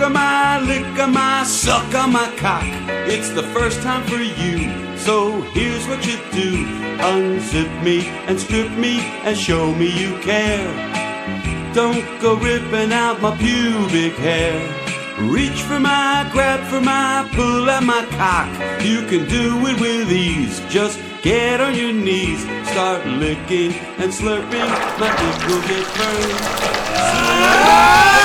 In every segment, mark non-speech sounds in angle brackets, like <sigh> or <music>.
Suck my, lick my, suck my cock. It's the first time for you. So here's what you do unzip me and strip me and show me you care. Don't go ripping out my pubic hair. Reach for my, grab for my, pull at my cock. You can do it with ease. Just get on your knees, start licking and slurping. My dick will get burned.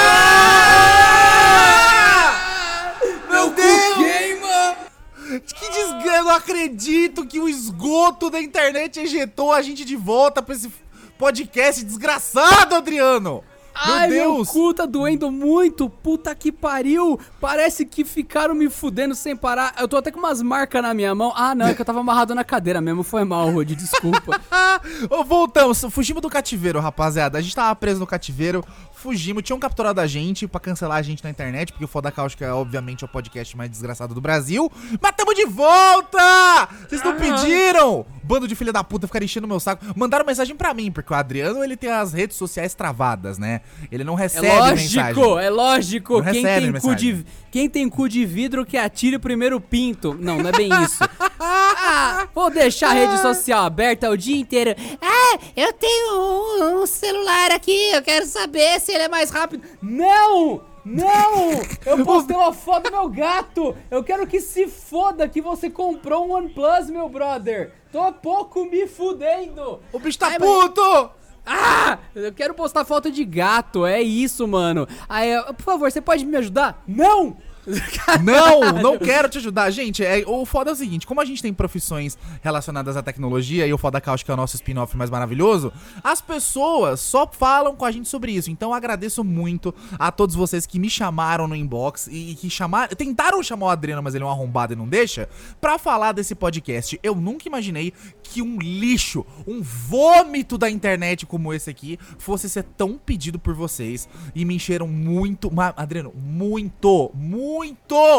Acredito que o esgoto da internet ejetou a gente de volta pra esse podcast desgraçado, Adriano! Ai, Meu meu Deus! cu tá doendo muito. Puta que pariu. Parece que ficaram me fudendo sem parar. Eu tô até com umas marcas na minha mão. Ah, não, é que eu tava amarrado na cadeira mesmo. Foi mal, Rudy, desculpa. <laughs> Voltamos, fugimos do cativeiro, rapaziada. A gente tava preso no cativeiro, fugimos, tinham capturado a gente pra cancelar a gente na internet, porque o Foda Cáustica é, obviamente, o podcast mais desgraçado do Brasil. Mas tamo de volta! Vocês não pediram! Bando de filha da puta ficaram enchendo meu saco. Mandaram mensagem pra mim, porque o Adriano, ele tem as redes sociais travadas, né? Ele não É recebe lógico, mensagem. é lógico. Não Quem tem, cu mensagem. de, quem tem cu de vidro que atire o primeiro pinto. Não, não é bem isso. <laughs> Ah, vou deixar a rede social aberta o dia inteiro. Ah, eu tenho um, um celular aqui, eu quero saber se ele é mais rápido. Não! Não! Eu postei uma foto do meu gato! Eu quero que se foda que você comprou um OnePlus, meu brother! Tô pouco me fudendo! O bicho tá Ai, mas- puto! Ah! Eu quero postar foto de gato, é isso, mano. Aí, por favor, você pode me ajudar? Não! <laughs> Não, não quero te ajudar. Gente, é, o foda é o seguinte: como a gente tem profissões relacionadas à tecnologia e o Foda Cáustica é o nosso spin-off mais maravilhoso, as pessoas só falam com a gente sobre isso. Então agradeço muito a todos vocês que me chamaram no inbox e, e que chamaram. Tentaram chamar o Adriano, mas ele é um arrombado e não deixa, pra falar desse podcast. Eu nunca imaginei que um lixo, um vômito da internet como esse aqui, fosse ser tão pedido por vocês. E me encheram muito, Adriano, muito, muito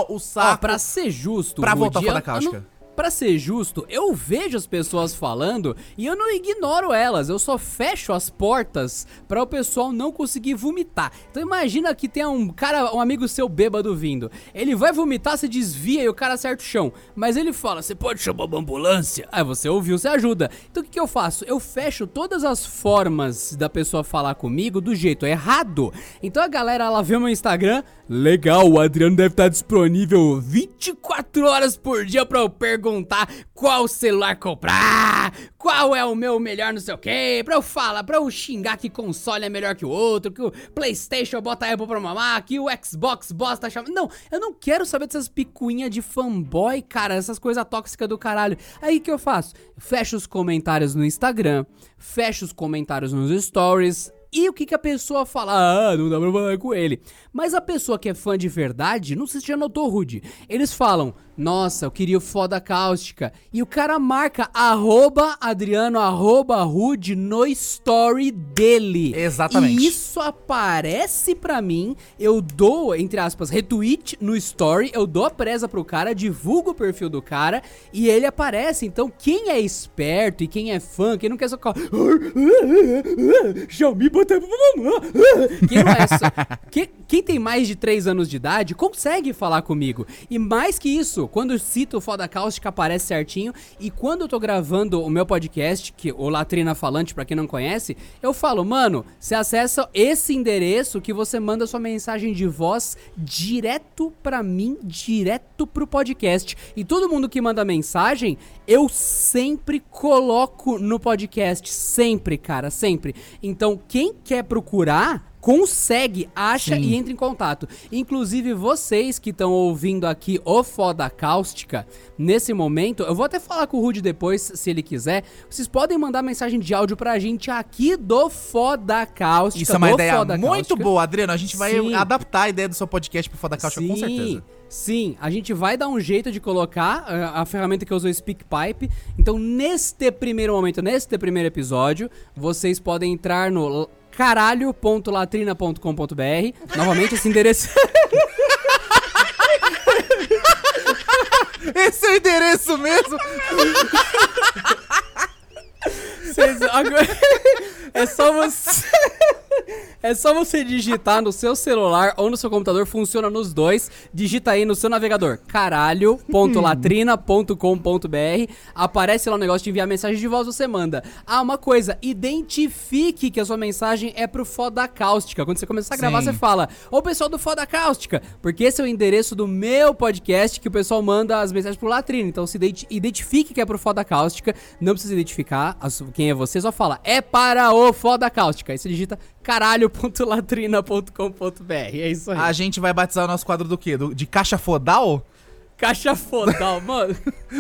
o saco. Ó, pra ser justo, Pra voltar pra eu- da cáustica. não- Pra ser justo, eu vejo as pessoas falando e eu não ignoro elas, eu só fecho as portas pra o pessoal não conseguir vomitar. Então imagina que tem um cara, um amigo seu bêbado vindo. Ele vai vomitar, se desvia e o cara acerta o chão. Mas ele fala: "Você pode chamar uma ambulância?". Aí você ouviu, você ajuda. Então o que, que eu faço? Eu fecho todas as formas da pessoa falar comigo do jeito errado. Então a galera ela vê o meu Instagram, legal, o Adriano deve estar disponível 24 horas por dia pra eu perguntar qual celular comprar, qual é o meu melhor não sei o que, pra eu falar, pra eu xingar que console é melhor que o outro, que o Playstation bota a Apple pra mamar, que o Xbox bosta chama... Não, eu não quero saber dessas picuinhas de fanboy, cara, essas coisas tóxicas do caralho. Aí que eu faço? Fecho os comentários no Instagram, fecho os comentários nos stories, e o que, que a pessoa fala? Ah, não dá pra falar com ele. Mas a pessoa que é fã de verdade, não sei se já notou, Rude. Eles falam, nossa, eu queria o foda cáustica. E o cara marca arroba Adriano, arroba Rude no story dele. Exatamente. E isso aparece pra mim, eu dou, entre aspas, retweet no story, eu dou a presa pro cara, divulgo o perfil do cara e ele aparece. Então, quem é esperto e quem é fã, quem não quer só. Xiaomi bota. Quem não é <laughs> quem tem mais de 3 anos de idade consegue falar comigo. E mais que isso, quando eu cito o Foda Cáustica aparece certinho. E quando eu tô gravando o meu podcast, que o Latrina Falante, pra quem não conhece, eu falo, mano, você acessa esse endereço que você manda sua mensagem de voz direto pra mim, direto pro podcast. E todo mundo que manda mensagem, eu sempre coloco no podcast. Sempre, cara, sempre. Então, quem quer procurar, consegue, acha Sim. e entra em contato. Inclusive, vocês que estão ouvindo aqui o Foda Cáustica, nesse momento, eu vou até falar com o Rude depois, se ele quiser. Vocês podem mandar mensagem de áudio pra gente aqui do Foda Cáustica. Isso é uma ideia Foda muito Cáustica. boa, Adriano. A gente vai Sim. adaptar a ideia do seu podcast pro Foda Cáustica, com certeza. Sim, a gente vai dar um jeito de colocar uh, a ferramenta que eu uso, o SpeakPipe. Então, neste primeiro momento, neste primeiro episódio, vocês podem entrar no caralho.latrina.com.br. Novamente, esse endereço. <laughs> Esse é o endereço mesmo? Vocês- agora- <laughs> é só você. <laughs> É só você digitar no seu celular ou no seu computador, funciona nos dois. Digita aí no seu navegador caralho.latrina.com.br. Aparece lá o negócio de enviar mensagem de voz, você manda. Ah, uma coisa, identifique que a sua mensagem é pro Foda Cáustica. Quando você começar a gravar, Sim. você fala: Ô pessoal do Foda Cáustica, porque esse é o endereço do meu podcast que o pessoal manda as mensagens pro Latrina. Então se identi- identifique que é pro Foda Cáustica. Não precisa identificar su- quem é você, só fala: É para o Foda Cáustica. Aí você digita caralho.latrina.com.br. É isso aí. A gente vai batizar o nosso quadro do quê? Do- de caixa fodal? Caixa fodal, <laughs> mano.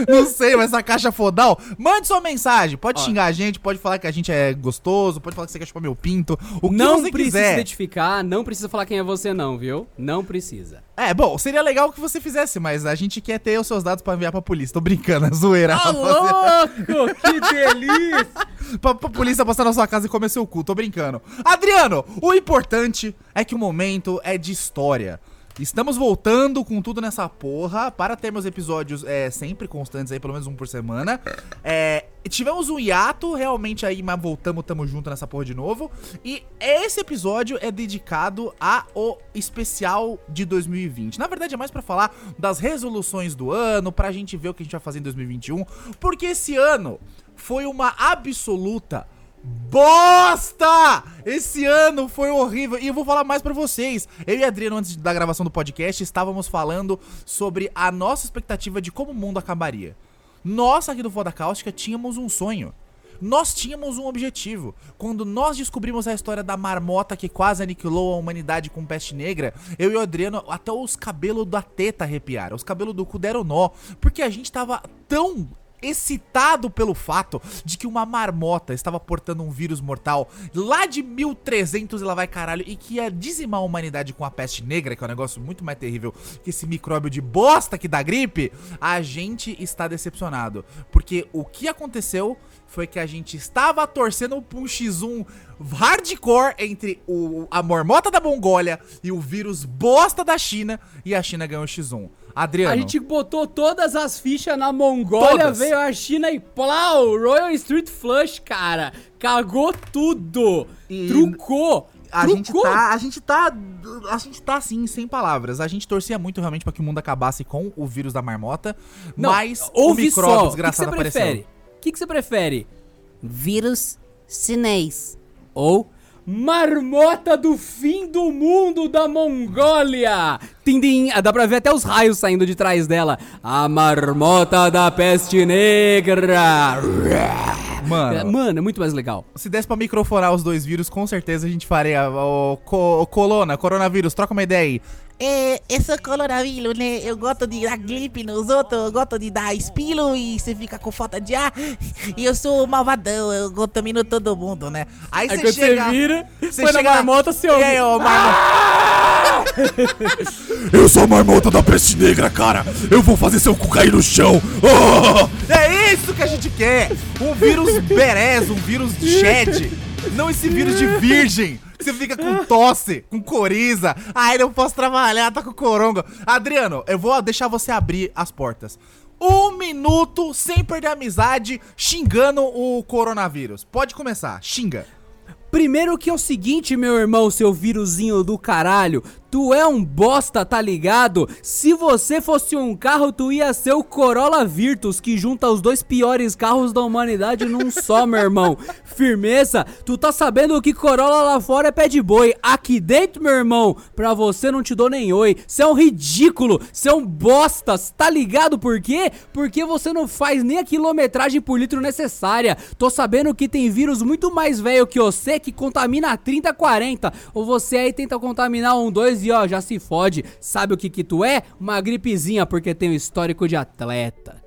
Não sei, mas essa caixa fodal. Mande sua mensagem. Pode xingar a gente, pode falar que a gente é gostoso, pode falar que você quer chupar meu pinto. O que não você precisa quiser. identificar, não precisa falar quem é você, não, viu? Não precisa. É, bom, seria legal que você fizesse, mas a gente quer ter os seus dados pra enviar pra polícia. Tô brincando, <laughs> é zoeira. Tá louco! Que delícia! <laughs> pra, pra polícia passar na sua casa e comer seu cu, tô brincando. Adriano, o importante é que o momento é de história. Estamos voltando com tudo nessa porra para termos episódios é, sempre constantes aí, pelo menos um por semana. É, tivemos um hiato, realmente aí, mas voltamos, tamo junto nessa porra de novo. E esse episódio é dedicado ao especial de 2020. Na verdade, é mais pra falar das resoluções do ano, pra gente ver o que a gente vai fazer em 2021. Porque esse ano foi uma absoluta bosta! Esse ano foi horrível. E eu vou falar mais pra vocês. Eu e Adriano, antes da gravação do podcast, estávamos falando sobre a nossa expectativa de como o mundo acabaria. Nós aqui do Foda Cáustica tínhamos um sonho. Nós tínhamos um objetivo. Quando nós descobrimos a história da marmota que quase aniquilou a humanidade com peste negra, eu e o Adriano, até os cabelos da teta arrepiaram. Os cabelos do cu deram nó. Porque a gente tava tão excitado pelo fato de que uma marmota estava portando um vírus mortal lá de 1300 e lá vai caralho e que ia dizimar a humanidade com a peste negra, que é um negócio muito mais terrível que esse micróbio de bosta que dá gripe, a gente está decepcionado. Porque o que aconteceu foi que a gente estava torcendo pra um X1 hardcore entre o, a marmota da Mongólia e o vírus bosta da China e a China ganhou o X1. Adriano. A gente botou todas as fichas na Mongólia, Todas. veio a China e plau! Royal Street Flush, cara! Cagou tudo! E- Trucou! A gente Trucou! tá, a gente tá, a gente tá assim, sem palavras. A gente torcia muito realmente pra que o mundo acabasse com o vírus da marmota, Não, mas o ouve micróbio só. O que que desgraçado você apareceu. prefere? O que que você prefere? Vírus chinês ou marmota do fim do mundo da Mongólia? Tindim, ah, dá pra ver até os raios saindo de trás dela. A marmota da peste negra. É, Mano, Mano, é muito mais legal. se desse pra microfonar os dois vírus, com certeza a gente faria o, co- o colona, coronavírus, troca uma ideia aí. É, esse coronavírus, né? Eu gosto de dar gripe nos outros, eu gosto de dar espilo e você fica com falta de ar. E eu sou malvadão, eu contamino todo mundo, né? Aí Aí você chega, você vira, você põe na chega- marmota, você E ouve. aí, ô marmota? <laughs> Eu sou a marmota da peste negra, cara. Eu vou fazer seu cu cair no chão. Oh! É isso que a gente quer! Um vírus berés, um vírus <laughs> de chat. Não esse vírus de virgem. Você fica com tosse, com coriza. Ai, não posso trabalhar, tá com coronga. Adriano, eu vou deixar você abrir as portas. Um minuto sem perder amizade, xingando o coronavírus. Pode começar, xinga. Primeiro que é o seguinte, meu irmão, seu vírusinho do caralho. Tu é um bosta, tá ligado? Se você fosse um carro, tu ia ser o Corolla Virtus, que junta os dois piores carros da humanidade num <laughs> só, meu irmão. Firmeza? Tu tá sabendo que Corolla lá fora é pé de boi. Aqui dentro, meu irmão, pra você não te dou nem oi. Você é um ridículo, você é um bosta, tá ligado por quê? Porque você não faz nem a quilometragem por litro necessária. Tô sabendo que tem vírus muito mais velho que você que contamina 30, 40. Ou você aí tenta contaminar um, dois e ó, já se fode. Sabe o que que tu é? Uma gripezinha porque tem um histórico de atleta.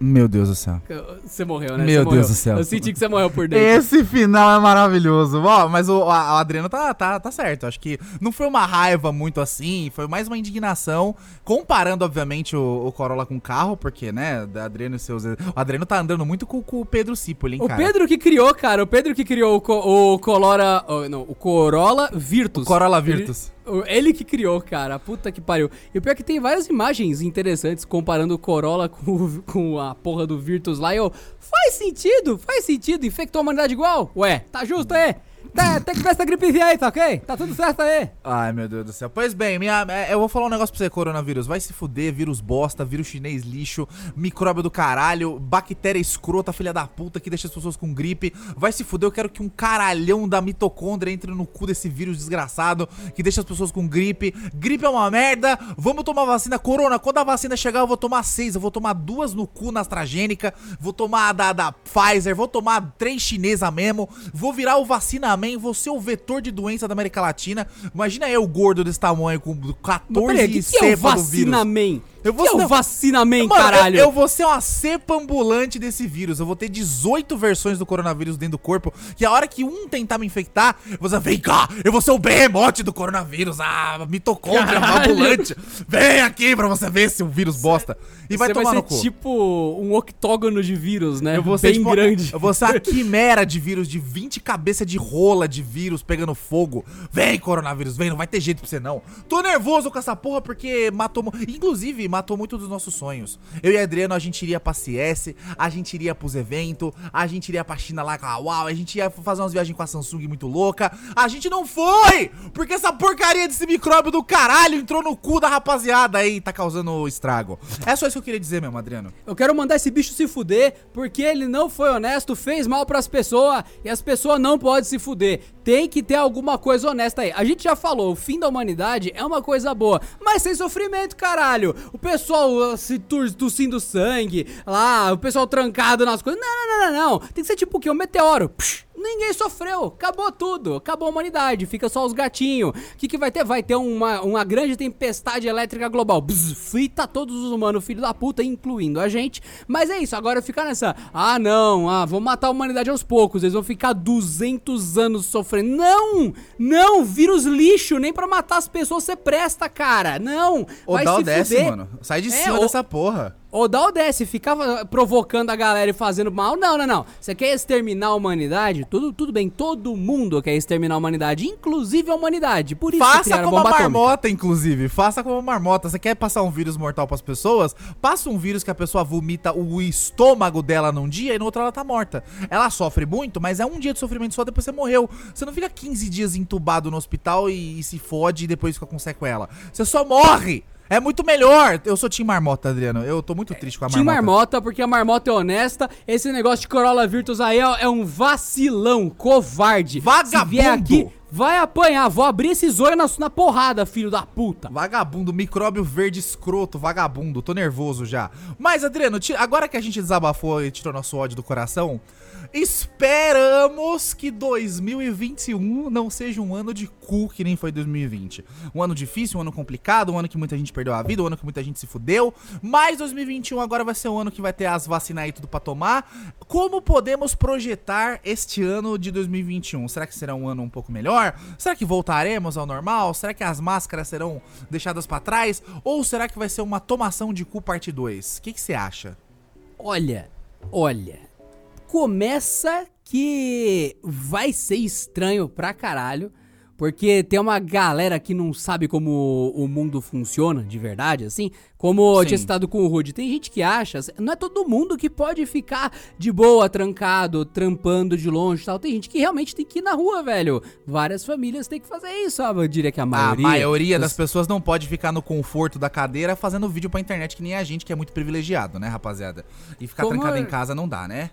Meu Deus do céu. Você morreu, né? Meu morreu. Deus do céu. Eu senti que você morreu por dentro. Esse final é maravilhoso. Ó, mas o, a- o Adriano tá, tá, tá certo. Acho que não foi uma raiva muito assim, foi mais uma indignação. Comparando, obviamente, o, o Corolla com o carro, porque, né, o Adriano e seus. O Adriano tá andando muito com, com o Pedro Cipoli, hein, O cara. Pedro que criou, cara, o Pedro que criou o, co o Colora. oh, não, o Corolla Virtus. O Corolla Virtus. Ele, o- ele que criou, cara. Puta que pariu. E o pior é que tem várias imagens interessantes comparando o Corolla com, com a porra do Virtus lá. E eu. Faz sentido, faz sentido. Infectou a humanidade igual? Ué, tá justo, é? Tá, tem que ver essa gripezinha aí, tá ok? Tá tudo certo aí. Ai, meu Deus do céu. Pois bem, minha, é, eu vou falar um negócio pra você, coronavírus. Vai se fuder, vírus bosta, vírus chinês lixo, micróbio do caralho, bactéria escrota, filha da puta, que deixa as pessoas com gripe. Vai se fuder, eu quero que um caralhão da mitocôndria entre no cu desse vírus desgraçado, que deixa as pessoas com gripe. Gripe é uma merda, vamos tomar vacina. Corona, quando a vacina chegar, eu vou tomar seis. Eu vou tomar duas no cu na AstraZeneca, vou tomar a da, da Pfizer, vou tomar três chinesa mesmo, vou virar o vacina man, vou ser o vetor de doença da América Latina. Imagina eu gordo desse tamanho, com 14 Mas peraí, o que, que é o cepa do vacina vírus. man? Eu vou que é ser- o vacina man, Mano, caralho? Eu, eu vou ser uma cepa ambulante desse vírus. Eu vou ter 18 versões do coronavírus dentro do corpo. Que a hora que um tentar me infectar, eu vou dizer, vem cá, eu vou ser o behemote do coronavírus. Ah, mitocôndria Caralho. ambulante. Vem aqui pra você ver se o vírus bosta. E vai Você tomar vai no ser cu. tipo um octógono de vírus, né? Eu vou ser Bem tipo, grande. Eu vou ser uma <laughs> quimera de vírus, de 20 cabeças de rola de vírus pegando fogo. Vem, coronavírus, vem, não vai ter jeito pra você não. Tô nervoso com essa porra porque matou. Inclusive, matou muito dos nossos sonhos. Eu e Adriano, a gente iria pra CS, a gente iria pros eventos, a gente iria pra China lá com a Uau, a gente ia fazer umas viagens com a Samsung muito louca. A gente não foi! Porque essa porcaria desse micróbio do caralho entrou no cu da rapaziada aí e tá causando estrago. É só isso que eu queria dizer mesmo, Adriano. Eu quero mandar esse bicho se fuder porque ele não foi honesto, fez mal pras pessoas e as pessoas não podem se fuder. Tem que ter alguma coisa honesta aí. A gente já falou, o fim da humanidade é uma coisa boa, mas sem sofrimento, caralho. O pessoal uh, se tossindo sangue, lá, o pessoal trancado nas coisas. Não, não, não, não, não. Tem que ser tipo o quê? Um meteoro. Psh, Ninguém sofreu, acabou tudo, acabou a humanidade, fica só os gatinhos. O que, que vai ter? Vai ter uma, uma grande tempestade elétrica global. Bzz, frita todos os humanos, filho da puta, incluindo a gente. Mas é isso, agora ficar nessa. Ah, não, ah, vou matar a humanidade aos poucos, eles vão ficar 200 anos sofrendo. Não! Não, vírus lixo, nem pra matar as pessoas você presta, cara. Não! Ô, vai dá o se desce, fuder. mano. Sai de É, cima ô- dessa porra. Ou dá o desce, ficava provocando a galera e fazendo mal. Não, não, não. Você quer exterminar a humanidade? Tudo, tudo bem, todo mundo quer exterminar a humanidade, inclusive a humanidade. Por isso Faça como a atômica. marmota, inclusive. Faça como a marmota. Você quer passar um vírus mortal pras pessoas? Passa um vírus que a pessoa vomita o estômago dela num dia e no outro ela tá morta. Ela sofre muito, mas é um dia de sofrimento só, depois você morreu. Você não fica 15 dias entubado no hospital e, e se fode e depois fica com sequela. Você só morre! É muito melhor. Eu sou Tim Marmota, Adriano. Eu tô muito triste com a marmota. marmota, porque a marmota é honesta. Esse negócio de Corolla Virtus aí é, é um vacilão, covarde. Vagabundo. Se vier aqui, vai apanhar. Vou abrir esse zóio na, na porrada, filho da puta. Vagabundo, micróbio verde escroto, vagabundo. Tô nervoso já. Mas, Adriano, agora que a gente desabafou e tirou nosso ódio do coração, esperamos que 2021 não seja um ano de cu que nem foi 2020. Um ano difícil, um ano complicado, um ano que muita gente perdeu a vida, um ano que muita gente se fudeu. Mas 2021 agora vai ser um ano que vai ter as vacinas aí tudo pra tomar. Como podemos projetar este ano de 2021? Será que será um ano um pouco melhor? Será que voltaremos ao normal? Será que as máscaras serão deixadas pra trás? Ou será que vai ser uma tomação de cu parte 2? O que você acha? Olha, olha. Começa que vai ser estranho pra caralho. Porque tem uma galera que não sabe como o mundo funciona de verdade, assim. Como eu Sim. tinha citado com o Rude. Tem gente que acha. Não é todo mundo que pode ficar de boa, trancado, trampando de longe e tal. Tem gente que realmente tem que ir na rua, velho. Várias famílias têm que fazer isso? Eu diria que a maioria. a maioria das pessoas não pode ficar no conforto da cadeira fazendo vídeo pra internet, que nem a gente, que é muito privilegiado, né, rapaziada? E ficar Como trancado é- em casa não dá, né?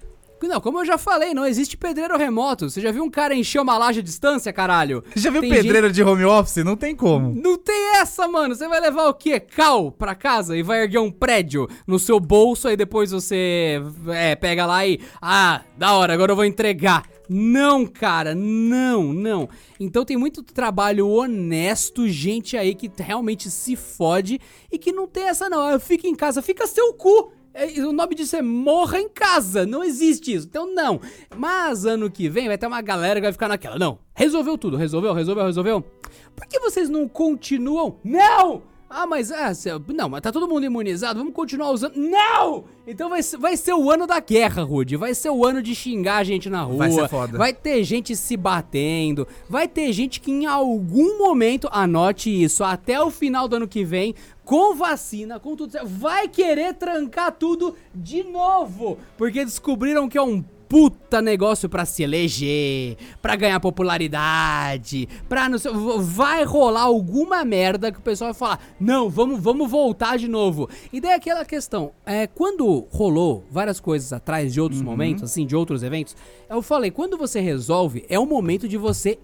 Não, como eu já falei, não existe pedreiro remoto. Você já viu um cara encher uma laje à distância, caralho? Já viu Tem pedreiro de home office? Não tem como. Não tem essa, mano. Você vai levar o quê? Cal pra casa e vai erguer um prédio no seu bolso, aí depois você é, pega lá e. Ah, da hora, agora eu vou entregar. Não, cara, não, não. Então tem muito trabalho honesto, gente aí que realmente se fode e que não tem essa, não. Fica em casa, fica seu cu. É, O nome disso é morra em casa. Não existe isso. Então, não. Mas ano que vem vai ter uma galera que vai ficar naquela. Não. Resolveu tudo. Resolveu, resolveu, resolveu. Por que vocês não continuam? Não! Ah, mas cê- não, mas tá todo mundo imunizado, vamos continuar usando. Não! Então vai ser, vai ser o ano da guerra, Rude. Vai ser o ano de xingar a gente na rua. Vai ser foda. Vai ter gente se batendo. Vai ter gente que em algum momento, anote isso, até o final do ano que vem, com vacina, com tudo certo, vai querer trancar tudo de novo. Porque descobriram que é um puta negócio pra se eleger, pra ganhar popularidade, pra não sei, vai rolar alguma merda que o pessoal vai falar, não, vamos, vamos voltar de novo. E daí aquela questão, é, quando rolou várias coisas atrás de outros momentos, assim, de outros eventos, eu falei, quando você resolve, é o momento de você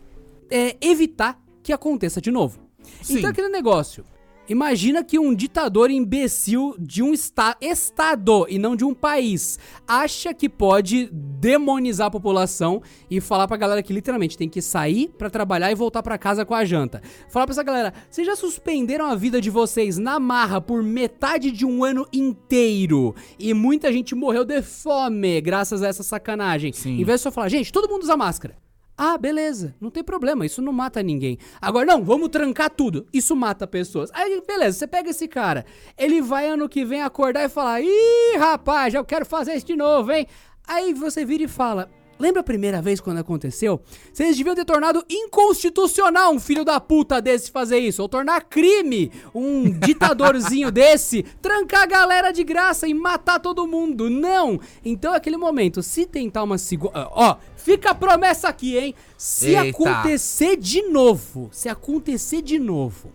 é, evitar que aconteça de novo. Sim. Então aquele negócio. Imagina que um ditador imbecil de um esta estado e não de um país acha que pode demonizar a população e falar pra galera que literalmente tem que sair pra trabalhar e voltar pra casa com a janta. Falar pra essa galera, vocês já suspenderam a vida de vocês na marra por metade de um ano inteiro e muita gente morreu de fome graças a essa sacanagem. Sim. Em vez de só falar, gente, todo mundo usa máscara. Ah, beleza, não tem problema, isso não mata ninguém. Agora, não, vamos trancar tudo, isso mata pessoas. Aí, beleza, você pega esse cara, ele vai ano que vem acordar e falar: Ih, rapaz, eu quero fazer isso de novo, hein? Aí você vira e fala. Lembra a primeira vez quando aconteceu? Vocês deviam ter tornado inconstitucional um filho da puta desse fazer isso. Ou tornar crime um <laughs> ditadorzinho desse trancar a galera de graça e matar todo mundo. Não! Então, aquele momento, se tentar uma segunda. Ó, fica a promessa aqui, hein? Se Eita. acontecer de novo, se acontecer de novo,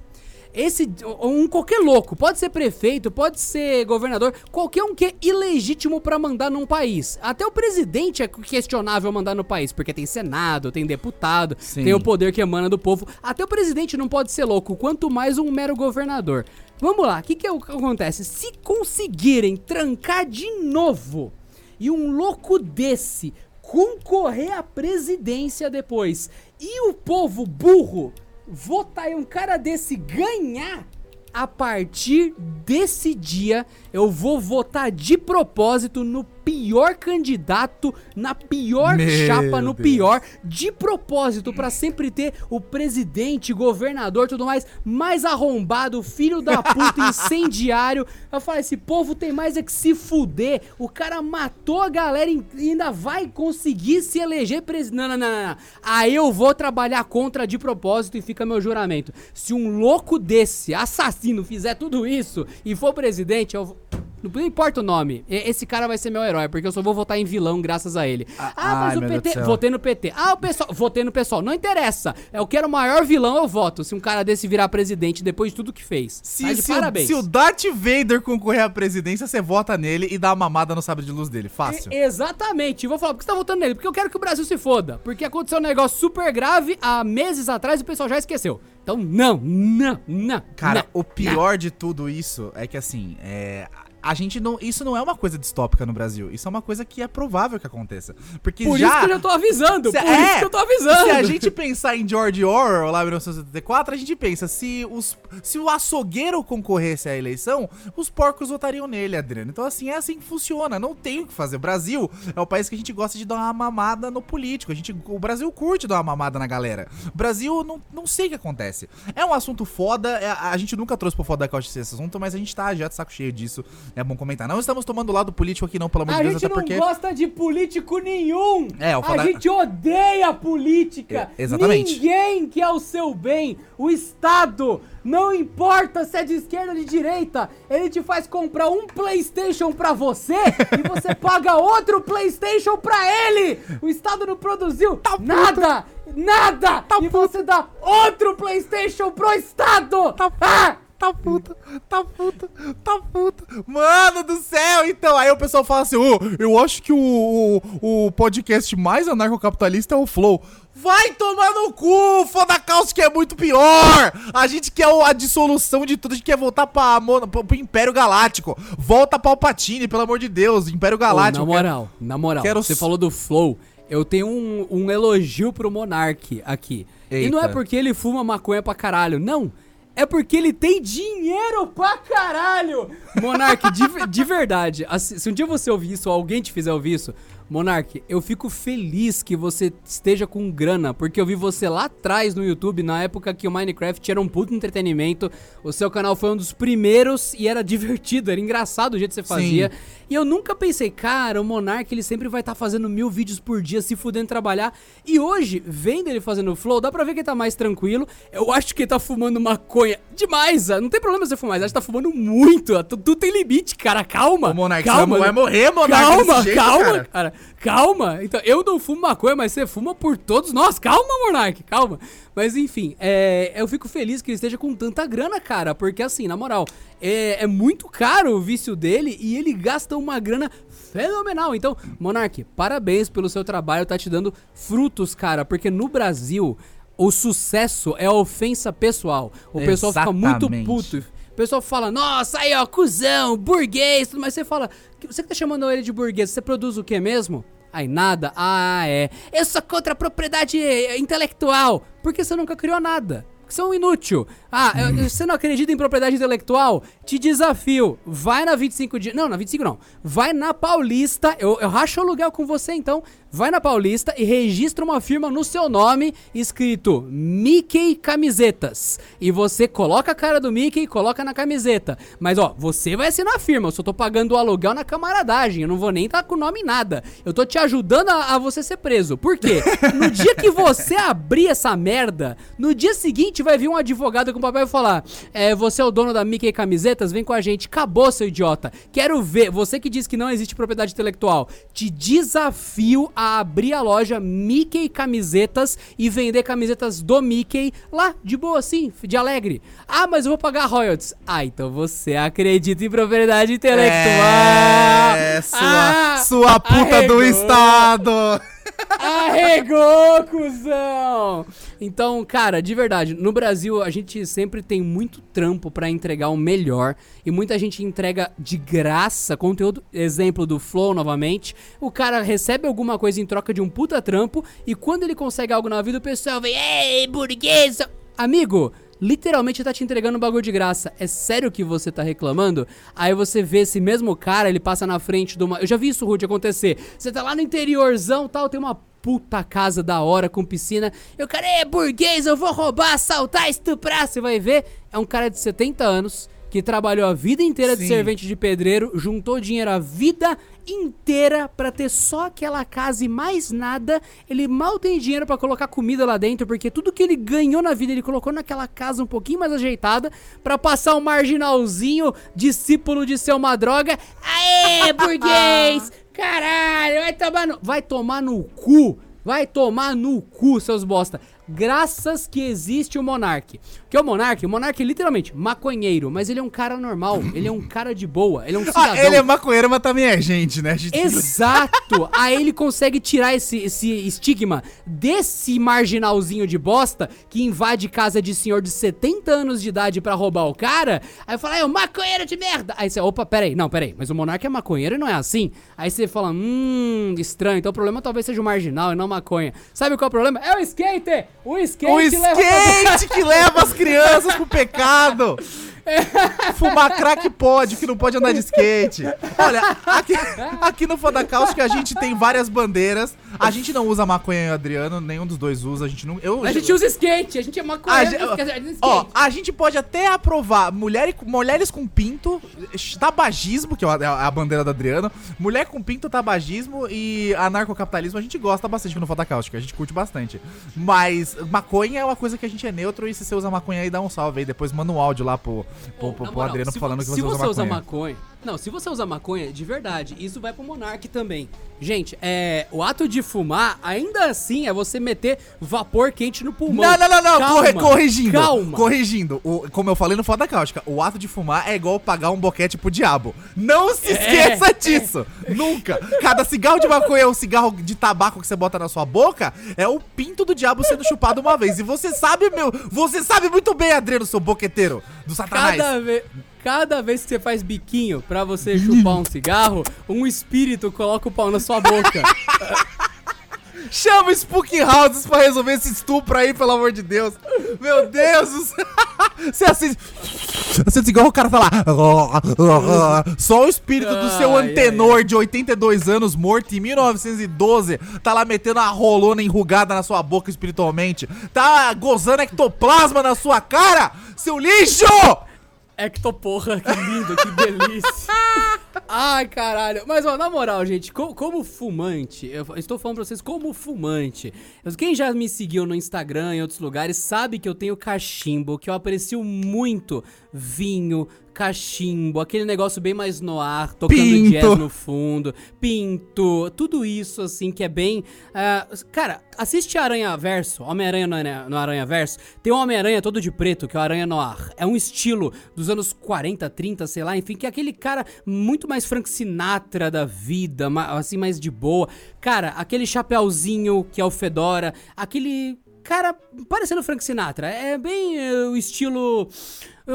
esse um qualquer louco, pode ser prefeito, pode ser governador, qualquer um que é ilegítimo pra mandar num país. Até o presidente é questionável mandar no país, porque tem senado, tem deputado, Sim. tem o poder que emana do povo. Até o presidente não pode ser louco, quanto mais um mero governador. Vamos lá, o que, que é o que acontece? Se conseguirem trancar de novo e um louco desse concorrer à presidência depois. E o povo burro votar em um cara desse ganhar, a partir desse dia eu vou votar de propósito no pior candidato, na pior Meu chapa, no Deus. pior, de propósito, pra sempre ter o presidente, governador, tudo mais, mais arrombado, filho da puta, <laughs> incendiário. Eu falo, esse povo tem mais é que se fuder. O cara matou a galera e ainda vai conseguir se eleger presidente. Não, não, não, não, não. Aí eu vou trabalhar contra de propósito e fica meu juramento. Se um louco desse, assassino, fizer tudo isso e for presidente, eu vou. Não importa o nome, esse cara vai ser meu herói, porque eu só vou votar em vilão graças a ele. Ah, mas ai, o PT. Votei no PT. Ah, o pessoal. Votei no pessoal. Não interessa. Eu quero o maior vilão, eu voto. Se um cara desse virar presidente depois de tudo que fez. Se, Tá se o, parabéns. se o Darth Vader concorrer à presidência, você vota nele e dá uma mamada no sabre de luz dele. Fácil. E- exatamente. Vou falar, por que você tá votando nele? Porque eu quero que o Brasil se foda. Porque aconteceu um negócio super grave há meses atrás e o pessoal já esqueceu. Então, não, não, não. Cara, não, o pior de tudo isso é que assim, é. A gente não. Isso não é uma coisa distópica no Brasil. Isso é uma coisa que é provável que aconteça. Porque Por já. isso que eu já tô avisando. Se- por é, isso que eu tô avisando. Se a gente pensar em George Orwell lá em 1974, a gente pensa, se, os, se o açougueiro concorresse à eleição, os porcos votariam nele, Adriano. Então, assim, é assim que funciona. Não tem o que fazer. O Brasil é o país que a gente gosta de dar uma mamada no político. A gente, o Brasil curte dar uma mamada na galera. O Brasil, não, não sei o que acontece. É um assunto foda. é- a gente nunca trouxe pro foda da esse assunto, mas a gente tá já de saco cheio disso. É bom comentar. Não estamos tomando o lado político aqui, não, pelo amor A de Deus, gente até não porque. gosta de político nenhum. É, o A foda- gente odeia política. É, exatamente. Ninguém quer o seu bem. O Estado, não importa se é de esquerda ou de direita, ele te faz comprar um PlayStation pra você <laughs> e você paga outro PlayStation pra ele. O Estado não produziu nada, nada. e você dá outro PlayStation pro Estado. Ah! Tá puta, tá puta, tá puta. Mano do céu, então. Aí o pessoal fala assim: ô, eu acho que o, o, o podcast mais anarcocapitalista é o Flow. Vai tomar no cu, foda caos que é muito pior. A gente quer a dissolução de tudo, a gente quer voltar pra, mono- pro, Império Galáctico. Volta pra Palpatine, pelo amor de Deus, Império Galáctico. na moral, na moral, quero você falou do Flow. Eu tenho um, um elogio pro Monark aqui. E não é Eita. porque ele fuma maconha pra caralho, não. É porque ele tem dinheiro pra caralho! Monark, de, de verdade, assim, se um dia você ouvir isso ou alguém te fizer ouvir isso, Monark, eu fico feliz que você esteja com grana, porque eu vi você lá atrás no YouTube, na época que o Minecraft era um puto entretenimento. O seu canal foi um dos primeiros e era divertido, era engraçado o jeito que você fazia. E eu nunca pensei, cara, o Monark ele sempre vai estar fazendo mil vídeos por dia, se fudendo trabalhar. E hoje, vendo ele fazendo flow, dá pra ver que ele tá mais tranquilo. Eu acho que ele tá fumando maconha demais. ah, Não tem problema você fumar, mas acho que tá fumando muito. ah, Tu, tu tem limite, cara. Calma. Ô, Monark, calma. vai morrer, Monark, Calma, jeito, calma, cara. cara. calma. Então, eu não fumo maconha, mas você fuma por todos nós. Calma, Monark, calma. Mas enfim, é, eu fico feliz que ele esteja com tanta grana, cara. Porque assim, na moral, é, é muito caro o vício dele e ele gasta uma grana fenomenal. Então, Monark, parabéns pelo seu trabalho, tá te dando frutos, cara. Porque no Brasil, o sucesso é ofensa pessoal. O pessoal fica muito Exatamente. puto. O pessoal fala, nossa, aí ó, cuzão, burguês, tudo mais. Você fala, "Que- você que tá chamando ele de burguês, você produz o que mesmo? Aí nada, ah é. Eu sou contra a propriedade eh, intelectual. Porque você nunca criou nada. Você é um inútil. Ah, eu- você não acredita em propriedade intelectual? Te desafio. Vai na 25 de. Não, na 25 não. Vai na Paulista. Eu, eu racho o aluguel com você então. Vai na Paulista e registra uma firma no seu nome escrito Mickey Camisetas. E você coloca a cara do Mickey e coloca na camiseta. Mas ó, você vai assinar a firma. Eu só tô pagando o aluguel na camaradagem. Eu não vou nem estar com o nome em nada. Eu tô te ajudando a, a você ser preso. Por quê? <laughs> No dia que você abrir essa merda, no dia seguinte vai vir um advogado com papel e falar: É, você é o dono da Mickey Camisetas? Vem com a gente. Acabou, seu idiota. Quero ver. Você que diz que não existe propriedade intelectual, te desafio a abrir a loja Mickey Camisetas e vender camisetas do Mickey lá, de boa assim, de alegre. Ah, mas eu vou pagar royalties. Ah, então você acredita em propriedade intelectual. É, sua, Ah, sua puta do arregou. estado. Arregou, cuzão! Então, cara, de verdade, no Brasil a gente sempre tem muito trampo pra entregar o melhor e muita gente entrega de graça conteúdo. Exemplo do Flow novamente. O cara recebe alguma coisa em troca de um puta trampo e quando ele consegue algo na vida, o pessoal vem, ei, burguês! Amigo, literalmente tá te entregando um bagulho de graça. É sério que você tá reclamando? Aí você vê esse mesmo cara, ele passa na frente de uma. Eu já vi isso, Rude, acontecer. Você tá lá no interiorzão tal, tem uma puta casa da hora com piscina. E o cara é burguês, eu vou roubar, assaltar, estuprar. Você vai ver, é um cara de 70 anos que trabalhou a vida inteira de Sim. servente de pedreiro, juntou dinheiro a vida inteira pra ter só aquela casa e mais nada. Ele mal tem dinheiro pra colocar comida lá dentro, porque tudo que ele ganhou na vida ele colocou naquela casa um pouquinho mais ajeitada pra passar um marginalzinho, discípulo de ser uma droga. Aê, <laughs> burguês! Caralho, vai tomar no. Vai tomar no cu! Vai tomar no cu, seus bosta. Graças que existe o Monark. Que é o Monark, o Monark é literalmente maconheiro, mas ele é um cara normal, <clears throat> ele é um cara de boa, ele é um cidadão. Ah, ele é maconheiro, mas também é gente, né? Gente- Exato! <laughs> Aí ele consegue tirar esse, esse estigma desse marginalzinho de bosta que invade casa de senhor de 70 anos de idade pra roubar o cara. Aí fala, é o maconheiro de merda! Aí você, opa, peraí, não, peraí, mas o monarca é maconheiro e não é assim? Aí você fala, hum, estranho, então o problema talvez seja o marginal e não a maconha. Sabe qual é o problema? É o skate! O skate, O leva- skate que leva as crianças pro pecado. <laughs> <laughs> Fumar crack pode, que não pode andar de skate. Olha, aqui, aqui no Foda Cáustica a gente tem várias bandeiras. A gente não usa maconha e Adriano, nenhum dos dois usa. A gente não. Eu, A gente usa skate, a gente é a maconheiro, gente, mas quer dizer, a gente ó, a gente pode até aprovar mulher, mulheres com pinto, tabagismo, que é a, a bandeira do Adriano, mulher com pinto, tabagismo e anarcocapitalismo, a gente gosta bastante no Foda Cáustica, a gente curte bastante. Mas maconha é uma coisa que a gente é neutro e se você usa maconha aí, dá um salve aí, depois manda um áudio lá pro, pro, Ô, pro- na pro moral, Adriano falando que se você, usa maconha. maconha. Não, se você usa maconha, de verdade, isso vai pro Monark também. Gente, é, o ato de fumar, ainda assim, é você meter vapor quente no pulmão. Não, não, não, não, Calma, corre- corrigindo. Calma. Corrigindo. O- como eu falei no Foda Cáustica, o ato de fumar é igual pagar um boquete pro diabo. Não se esqueça disso. Nunca. Cada cigarro de maconha ou cigarro de tabaco que você bota na sua boca é o pinto do diabo sendo chupado uma vez. E você sabe, meu, você sabe muito bem, Adriano, seu boqueteiro do satanás. Cada, ve cada vez que você faz biquinho pra você chupar um cigarro, um espírito coloca o pau na sua boca. <laughs> Chama o Spook Houses pra resolver esse estupro aí, pelo amor de Deus. Meu Deus do céu. <laughs> Você acende. Acende cigarro, o cara tá lá. <laughs> Só o espírito do seu antenor de 82 anos, morto em 1912, tá lá metendo a rolona enrugada na sua boca espiritualmente. Tá gozando ectoplasma na sua cara, seu lixo! Ectoporra, que lindo, que delícia. <laughs> Ai, caralho. Mas, ó, na moral, gente, co- como fumante, eu estou falando pra vocês como fumante. Quem já me seguiu no Instagram e outros lugares sabe que eu tenho cachimbo, que eu aprecio muito vinho, cachimbo, aquele negócio bem mais no ar, tocando Pinto. jazz no fundo, pinto, tudo isso assim que é bem. ah, cara, assiste Aranha Verso, Homem-Aranha no, Aranha- no Aranha Verso. Tem um Homem-Aranha todo de preto, que é o Aranha Noir. É um estilo dos anos 40, 30, sei lá, enfim, que é aquele cara muito mais Frank Sinatra da vida, assim, mais de boa. Cara, aquele chapéuzinho que é o Fedora, aquele cara parecendo Frank Sinatra. É bem eh, o estilo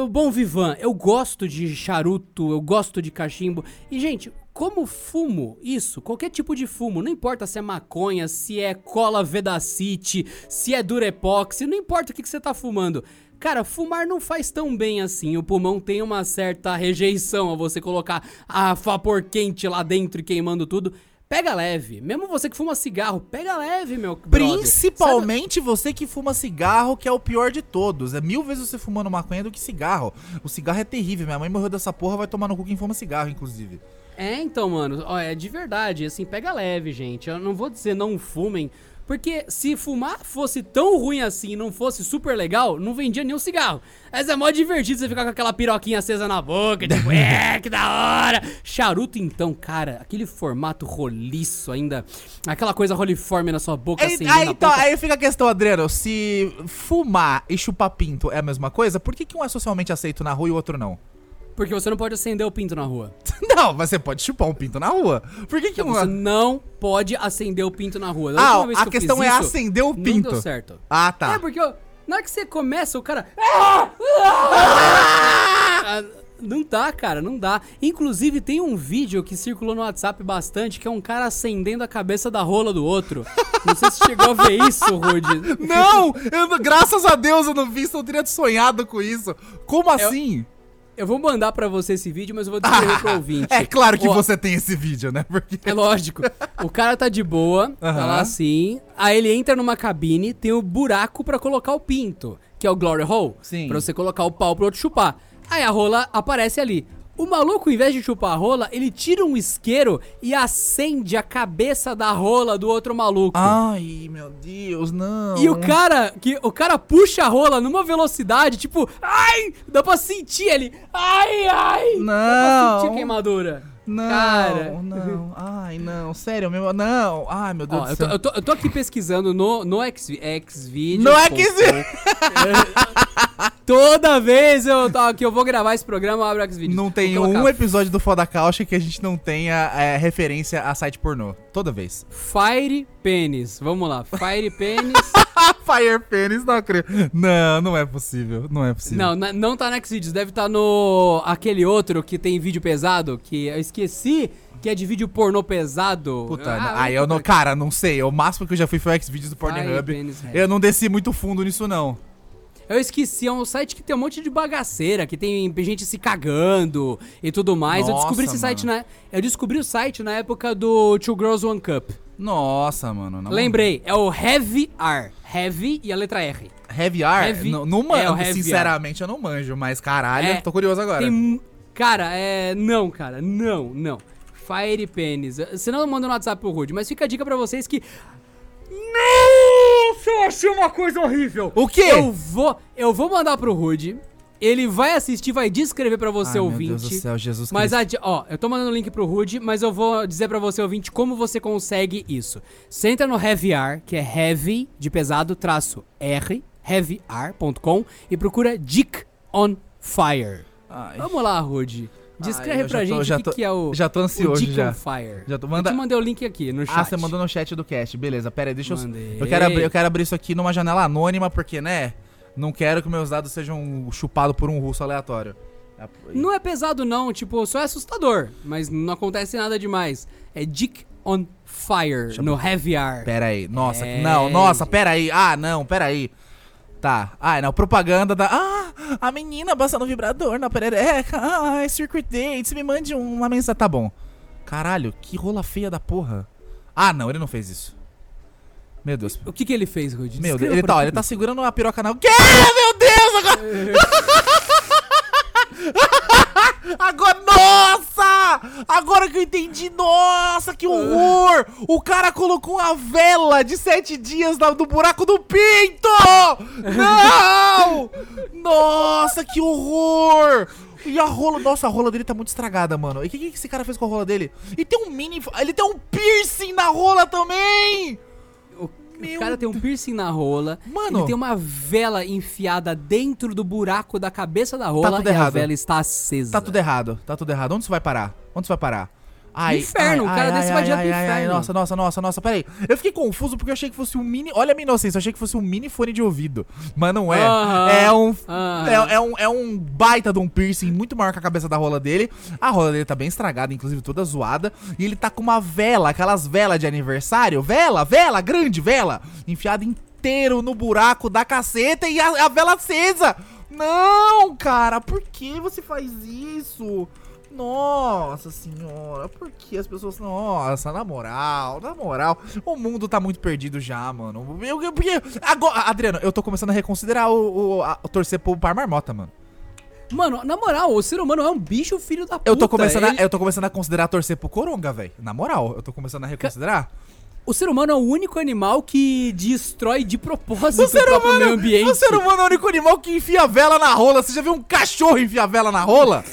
bom vivan. Eu gosto de charuto, eu gosto de cachimbo. E, gente, como fumo isso, qualquer tipo de fumo, não importa se é maconha, se é cola Vedacity, se é Durepox, não importa o que, que você tá fumando. Cara, fumar não faz tão bem assim. O pulmão tem uma certa rejeição a você colocar a vapor quente lá dentro e queimando tudo. Pega leve. Mesmo você que fuma cigarro, pega leve, meu. Principalmente você que fuma cigarro, que é o pior de todos. É mil vezes você fumando maconha do que cigarro. O cigarro é terrível. Minha mãe morreu dessa porra, vai tomar no cu quem fuma cigarro, inclusive. É, então, mano, ó, é de verdade, assim, pega leve, gente. Eu não vou dizer não fumem, porque se fumar fosse tão ruim assim e não fosse super legal, não vendia nenhum cigarro. Mas é mó divertido você ficar com aquela piroquinha acesa na boca, tipo, <laughs> é, que da hora. Charuto, então, cara, aquele formato roliço ainda, aquela coisa roliforme na sua boca, Aí, aí, então, ponta. aí fica a questão, Adriano. Se fumar e chupar pinto é a mesma coisa, por que, que um é socialmente aceito na rua e o outro não? Porque você não pode acender o pinto na rua. <laughs> Não, mas você pode chupar um pinto na rua. Por que, que um. Você não pode acender o pinto na rua. Da Ah, a que eu questão é isso, acender o Não pinto. deu certo. Ah, tá. É, porque ó, na hora que você começa, o cara. <laughs> Ah, Não dá, cara, não dá. Inclusive, tem um vídeo que circulou no WhatsApp bastante, que é um cara acendendo a cabeça da rola do outro. Não sei se chegou a ver isso, Rude. <laughs> Não! eu não- graças a Deus eu não vi eu teria sonhado com isso. Como assim? Eu vou mandar pra você esse vídeo, mas eu vou descrever pro <laughs> ouvinte. É claro que Ó, você tem esse vídeo, né? Porque. É lógico. O cara tá de boa, tá Aham. lá assim. Aí ele entra numa cabine, tem o buraco pra colocar o pinto, que é o glory hole. Sim. Pra você colocar o pau pro outro chupar. Aí a rola aparece ali. O maluco, ao invés de chupar a rola, ele tira um isqueiro e acende a cabeça da rola do outro maluco. Ai, meu Deus, não. E o cara, que o cara puxa a rola numa velocidade, tipo, ai, dá pra sentir ele, ai, ai, dá pra sentir Não. a queimadura. Não, Cara. não. Ai, não. Sério, meu. Não. Ai, meu Deus Ó, do eu tô, céu. eu, tô, eu tô aqui pesquisando no, no Xvi- Xvideos. No Xvideos. <laughs> Toda vez eu, que eu vou gravar esse programa, eu abro o Xvideos. Não tem um episódio do Foda Caixa que a gente não tenha é, referência a site pornô. Toda vez. Fire Penis. Vamos lá. Fire Penis. <laughs> Fire Penis, não acredito. Não, não é possível. Não é possível. não, não tá no Xvideos. Deve estar no... Aquele outro que tem vídeo pesado, que eu esqueci, que é de vídeo pornô pesado. Puta, Ah, aí eu não. Cara, não sei. O máximo que eu já fui foi o Xvideos do Pornhub. Penis, é. Eu não desci muito fundo nisso, não. Eu esqueci, é um site que tem um monte de bagaceira, que tem gente se cagando e tudo mais. eu Nossa, descobri esse site mano. na. Eu descobri o site na época do Two Girls One Cup. Nossa, mano. Não... Lembrei, é o Heavy R. Heavy e a letra R. Heavy R? Heavy- Não, não é, manjo, Heavy sinceramente, eu não manjo. Mas caralho, É, tô curioso agora. Tem. Cara, é. Não, cara, não, não. Fire Penis. Você não manda no WhatsApp pro Rude, mas fica a dica pra vocês que. Nossa, eu achei uma coisa horrível. O quê? Eu vou, eu vou mandar pro Rude. Ele vai assistir, vai descrever pra você, Ai, ouvinte. Meu Deus do céu, Jesus Mas, Cristo. a di- ó, eu tô mandando o link pro Rude, mas eu vou dizer pra você, ouvinte, como você consegue isso. Você entra no Heavy R, que é heavy, de pesado, traço R, heavyr.com, e procura Dick on Fire. Ai. Vamos lá, Rude. Descreve eu pra tô- gente o que, tô- que é o, já tô o ansioso Dick já. Fire. Já tô- Eu manda- te mandei o link aqui no chat. Ah, você mandou no chat do cast, beleza. Pera aí, deixa eu. Mandei. Eu quero, abrir, eu quero abrir isso aqui numa janela anônima, porque, né? Não quero que meus dados sejam chupados por um russo aleatório. Não é pesado não, tipo, só é assustador, mas não acontece nada demais. É Dick on Fire, no Heavy R. Pera aí, nossa, É. não, nossa, pera aí. Ah, não, pera aí. Tá, ah, não, propaganda da. Ah, a menina passando vibrador na perereca. Ah, é Circuit Dates, me mande uma mensagem. Tá bom. Caralho, que rola feia da porra. Ah, não, ele não fez isso. Meu Deus. O que que ele fez, Rude? Meu Deus, ele tá, ó, ele tá segurando uma piroca na. Que? Meu Deus! Agora. <laughs> agora, nossa! Agora que eu entendi, nossa, que horror! O cara colocou uma vela de sete dias no buraco do pinto! Não! Nossa, que horror! E a rola, nossa, a rola dele tá muito estragada, mano. E o que, que esse cara fez com a rola dele? E tem um mini. Ele tem um piercing na rola também! O, Meu o cara tem um piercing na rola. Mano. Ele tem uma vela enfiada dentro do buraco da cabeça da rola tudo e a vela está acesa. Tá tudo errado, tá tudo errado. Onde você vai parar? Onde você vai parar? Ai, Inferno, ai, o cara ai, desse ai, vai direto pro ai, inferno. Nossa, nossa, nossa, nossa, peraí. Eu fiquei confuso porque eu achei que fosse um mini. Olha a minha inocência, eu achei que fosse um mini fone de ouvido. Mas não é. Aham, É um. aham. É, é um. É um baita de um piercing muito maior que a cabeça da rola dele. A rola dele tá bem estragada, inclusive toda zoada. E ele tá com uma vela, aquelas velas de aniversário. Vela, vela, grande vela. Enfiada inteiro no buraco da caceta e a, a vela acesa. Não, cara, por que você faz isso? Nossa senhora, por que as pessoas. Nossa, na moral, na moral. O mundo tá muito perdido já, mano. Eu, eu- porque. Agora, Adriano, eu tô começando a reconsiderar o, o a- torcer pro par marmota, mano. Mano, na moral, o ser humano é um bicho filho da puta. Eu tô começando, Ele- a, eu tô começando a considerar torcer pro Coronga, velho. Na moral, eu tô começando a reconsiderar. O ser humano é o único animal que destrói de propósito O ser humano, meio ambiente. o ser humano é o único animal que enfia vela na rola. Você já viu um cachorro enfiar vela na rola?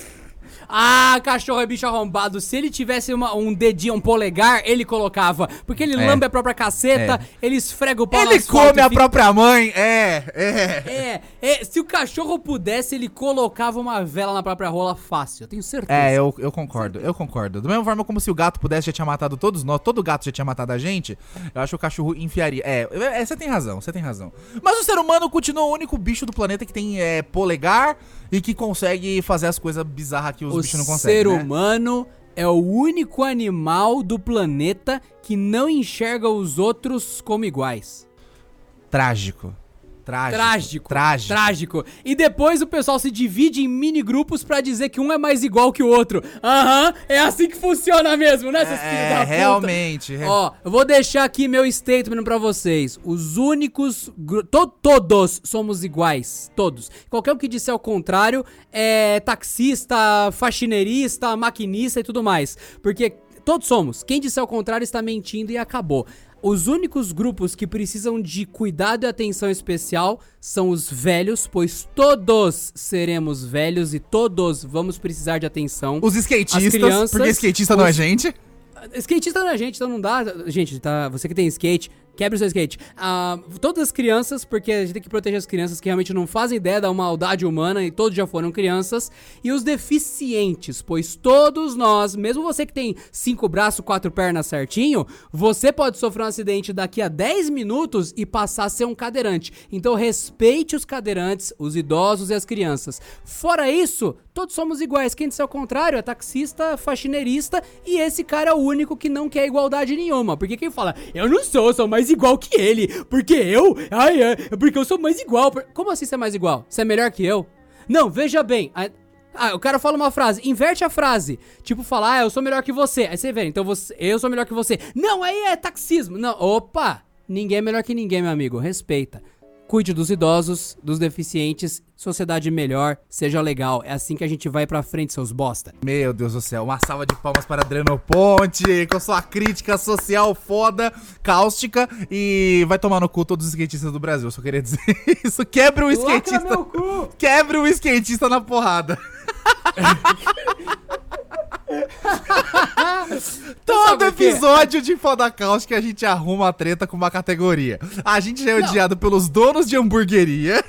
Ah, cachorro é bicho arrombado. Se ele tivesse uma- um dedinho, um polegar, ele colocava. Porque ele É. lambe a própria caceta, ele esfrega o pau Ele come a fica- própria mãe. É, é. É, é, se o cachorro pudesse, ele colocava uma vela na própria rola fácil, eu tenho certeza. É, eu, eu concordo, eu concordo. Da mesma forma como se o gato pudesse já tinha matado todos nós, todo gato já tinha matado a gente, eu acho que o cachorro enfiaria. É, é, você tem razão, você tem razão. Mas o ser humano continua o único bicho do planeta que tem é, polegar e que consegue fazer as coisas bizarras que os o bichos não conseguem. ser né? humano é o único animal do planeta que não enxerga os outros como iguais. Trágico. Trágico. Trágico. Trágico. Trágico. E depois o pessoal se divide em mini grupos pra dizer que um é mais igual que o outro. Aham, é assim que funciona mesmo, né, seus filhos da É, puta? realmente. re- Ó, eu vou deixar aqui meu statement pra vocês. Os únicos. to- todos somos iguais. Todos. Qualquer um que disser o contrário é taxista, faxineirista, maquinista e tudo mais. Porque todos somos. Quem disser o contrário está mentindo e acabou. Os únicos grupos que precisam de cuidado e atenção especial são os velhos, pois todos seremos velhos e todos vamos precisar de atenção. Os skatistas, As crianças, porque skatista não é os- gente. Skatista não é gente, então não dá. Gente, tá, você que tem skate, quebre o seu skate. Ah, todas as crianças, porque a gente tem que proteger as crianças que realmente não fazem ideia da maldade humana e todos já foram crianças. E os deficientes, pois todos nós, mesmo você que tem cinco braços, quatro pernas certinho, você pode sofrer um acidente daqui a 10 minutos e passar a ser um cadeirante. Então respeite os cadeirantes, os idosos e as crianças. Fora isso, todos somos iguais. Quem disser o contrário é taxista, faxineirista e esse cara é o único que não quer igualdade nenhuma. Porque quem fala, eu não sou, sou mais igual que ele. Porque eu, ai, porque eu sou mais igual. Como assim você é mais igual? Você é melhor que eu? Não, veja bem. a- Ah, o cara fala uma frase, inverte a frase. Tipo, falar, ah, eu sou melhor que você. Aí você vê, então você, eu sou melhor que você. Não, aí é taxismo. Não, opa! Ninguém é melhor que ninguém, meu amigo. Respeita. Cuide dos idosos, dos deficientes, sociedade melhor, seja legal. É assim que a gente vai pra frente, seus bosta. Meu Deus do céu, uma salva de palmas para Adriano Ponte, com sua crítica social foda, cáustica, e vai tomar no cu todos os skatistas do Brasil, só queria dizer <laughs> isso. Quebra o skatista. Quebra o skatista na porrada. <laughs> <laughs> Todo episódio de Foda Cáustica a gente arruma a treta com uma categoria. A gente já é odiado pelos donos de hamburgueria.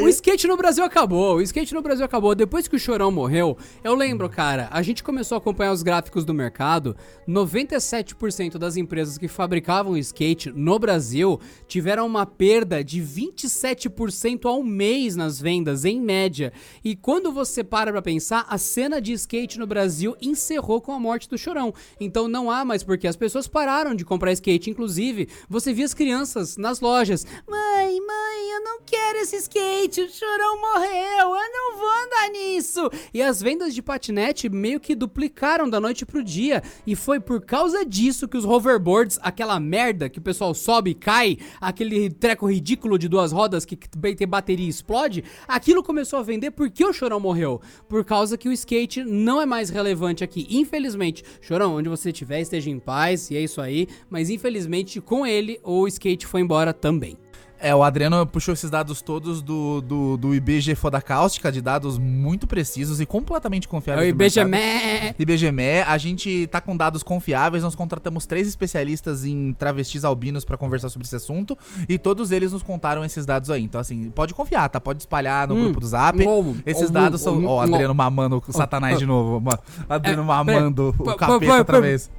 O skate no Brasil acabou, o skate no Brasil acabou. Depois que o Chorão morreu, eu lembro, cara, a gente começou a acompanhar os gráficos do mercado. 97% das empresas que fabricavam skate no Brasil tiveram uma perda de 27% ao mês nas vendas, em média. E quando você para pra pensar, a cena de skate no Brasil encerrou com a morte do Chorão. Então não há mais porque as pessoas pararam de comprar skate. Inclusive, você via as crianças nas lojas. Mãe, mãe, eu não quero esse skate, o Chorão morreu, eu não vou andar nisso. E as vendas de patinete meio que duplicaram da noite pro dia. E foi por causa disso que os hoverboards, aquela merda que o pessoal sobe e cai, aquele treco ridículo de duas rodas que tem bateria e explode, aquilo começou a vender porque o Chorão morreu. Por causa que o skate não é mais relevante aqui. Infelizmente, Chorão, onde você estiver, esteja em paz, e é isso aí. Mas infelizmente, com ele, o skate foi embora também. É, o Adriano puxou esses dados todos do, do, do IBG Foda Cáustica, de dados muito precisos e completamente É confiáveis. o do mercado. IBGME. IBGME, a gente tá com dados confiáveis, nós contratamos três especialistas em travestis albinos pra conversar sobre esse assunto e todos eles nos contaram esses dados aí. Então, assim, pode confiar, tá? Pode espalhar no Hum. grupo do Zap. Hum. Esses Hum. dados são. Ó, o Hum. Adriano mamando o Satanás de novo. ma- Adriano É, mamando o capeta outra vez.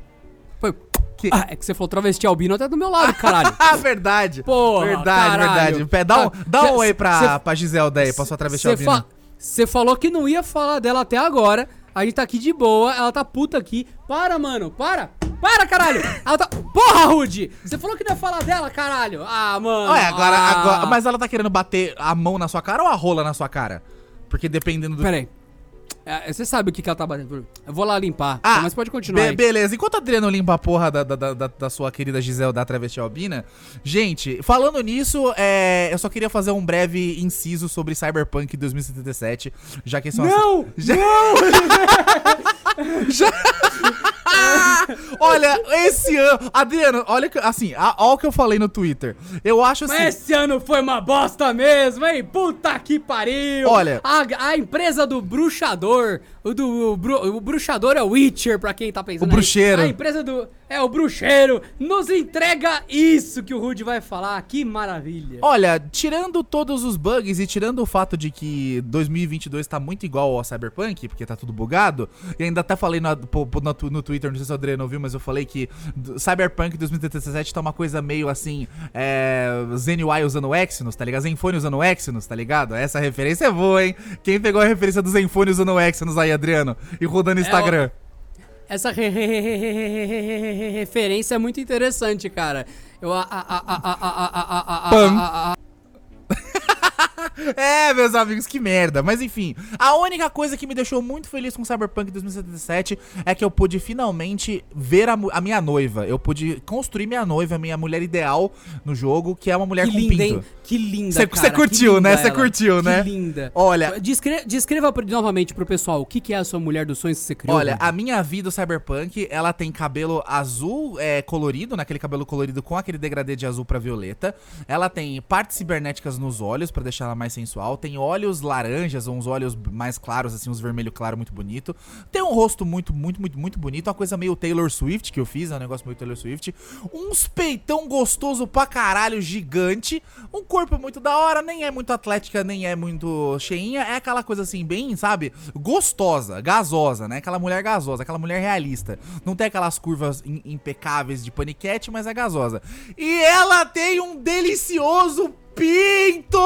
Que- Ah, é que você falou travesti albino até do meu lado, caralho. Ah, <laughs> verdade. Porra, verdade, caralho. verdade. Pé, dá um, Ah, dá um cê- oi pra, cê- pra Giselda aí, pra sua travesti Você albina. fa falou que não ia falar dela até agora. A gente tá aqui de boa, ela tá puta aqui. Para, mano, para! Para, caralho! Ela tá. Porra, Rude! Você falou que não ia falar dela, caralho! Ah, mano! Ué, agora, ah. agora. Mas ela tá querendo bater a mão na sua cara ou a rola na sua cara? Porque dependendo do. Pera aí. É, Você sabe o que, que ela tá batendo. Eu vou lá limpar. Ah, mas pode continuar. be- aí. beleza. Enquanto o Adriano limpa a porra da, da, da, da- sua querida Gisele da travesti albina, gente, falando nisso, é, eu só queria fazer um breve inciso sobre Cyberpunk 2077, já que esse é um Não! <laughs> Já... <laughs> <laughs> Olha, esse ano. Adriano, olha. Assim, olha o que eu falei no Twitter. Eu acho assim. Mas esse ano foi uma bosta mesmo, hein? Puta que pariu! Olha- A, a empresa do bruxador, o do o, bru- o bruxador é o Witcher, pra quem tá pensando. O bruxeiro. Aí. A empresa do. É o bruxeiro, nos entrega isso que o Rude vai falar. Que maravilha. Olha, tirando todos os bugs e tirando o fato de que 2022 tá muito igual ao Cyberpunk, porque tá tudo bugado, e ainda até falei no, no, no Twitter, não sei se o Adriano ouviu, mas eu falei que Cyberpunk 2077 tá uma coisa meio assim, é, ZenUI usando Exynos, tá ligado? Zenfone usando Exynos, tá ligado? Essa referência é boa, hein? Quem pegou a referência do Zenfone usando Exynos aí, Adriano? E rodando Instagram? Essa re- re- re- re- re- re- re- referência é muito interessante, cara. Eu. A, a, a, a, a, a, a, a, Pam. a, a, a, <laughs> É, meus amigos, que merda. Mas enfim, a única coisa que me deixou muito feliz com Cyberpunk 2077 é que eu pude finalmente ver a, a minha noiva. Eu pude construir minha noiva, minha mulher ideal no jogo, que é uma mulher Que com linda, pinto. hein? Que linda, Cê- cara. cê que curtiu, né? Cê ela. curtiu, né? Que linda. Olha- Descre- descreva novamente pro pessoal o que, que é a sua mulher dos sonhos que você criou. Olha, Rude. a minha vida o Cyberpunk, ela tem cabelo azul é, colorido, naquele cabelo colorido com aquele degradê de azul pra violeta. Ela tem partes cibernéticas nos olhos pra deixar ela mais sensual. Tem olhos laranjas, uns olhos mais claros, assim, uns vermelho claro muito bonito. Tem um rosto muito, muito, muito, muito bonito. Uma coisa meio Taylor Swift que eu fiz, é um negócio meio Taylor Swift. Uns peitão gostoso pra caralho, gigante. Um corpo muito da hora, nem é muito atlética, nem é muito cheinha. É aquela coisa assim, bem, sabe? Gostosa, gasosa, né? Aquela mulher gasosa, aquela mulher realista. Não tem aquelas curvas im- impecáveis de paniquete, mas é gasosa. E ela tem um delicioso pinto!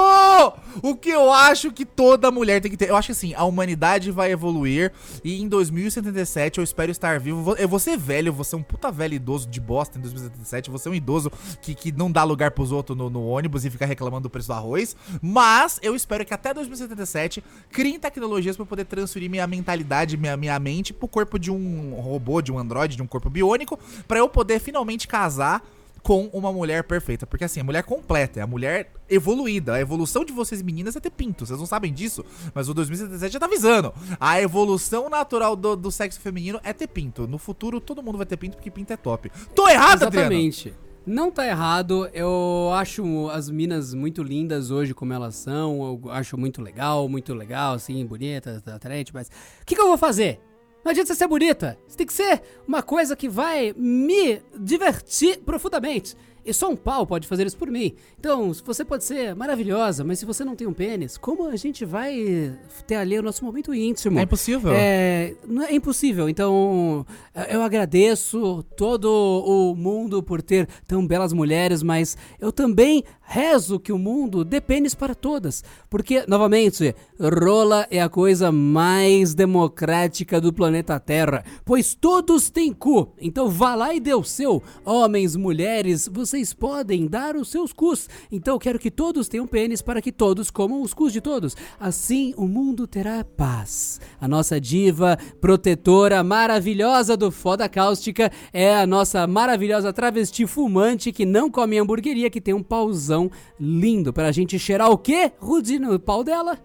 O que eu acho que toda mulher tem que ter. Eu acho que assim, a humanidade vai evoluir e em 2077 eu espero estar vivo. Eu vou ser velho, eu vou ser um puta velho idoso de bosta em 2077. Eu vou ser um idoso que, que não dá lugar pros outros no, no ônibus e fica reclamando do preço do arroz. Mas eu espero que até 2077 criem tecnologias eu poder transferir minha mentalidade, minha, minha mente pro corpo de um robô, de um androide, de um corpo biônico, pra eu poder finalmente casar com uma mulher perfeita. Porque assim, a mulher completa, é a mulher evoluída. A evolução de vocês meninas é ter pinto. Vocês não sabem disso, mas o 2077 já tá avisando. A evolução natural do, do sexo feminino é ter pinto. No futuro, todo mundo vai ter pinto porque pinto é top. Tô errado? Exatamente. Não tá errado, eu acho as minas muito lindas hoje como elas são, eu acho muito legal, muito legal, assim, bonitas, atraente, mas o que, que eu vou fazer? Não adianta você ser bonita, você tem que ser uma coisa que vai me divertir profundamente. E só um pau pode fazer isso por mim. Então, você pode ser maravilhosa, mas se você não tem um pênis, como a gente vai ter ali o nosso momento íntimo? É impossível. É, é impossível. Então, eu agradeço todo o mundo por ter tão belas mulheres, mas eu também rezo que o mundo dê pênis para todas. Porque, novamente, rola é a coisa mais democrática do planeta Terra. Pois todos têm cu. Então vá lá e dê o seu. Homens, mulheres, vocês podem dar os seus cus. Então eu quero que todos tenham pênis para que todos comam os cus de todos. Assim o mundo terá paz. A nossa diva protetora maravilhosa do Foda Cáustica é a nossa maravilhosa travesti fumante que não come hamburgueria, que tem um pauzão lindo pra gente cheirar o quê, Rudy, no pau dela?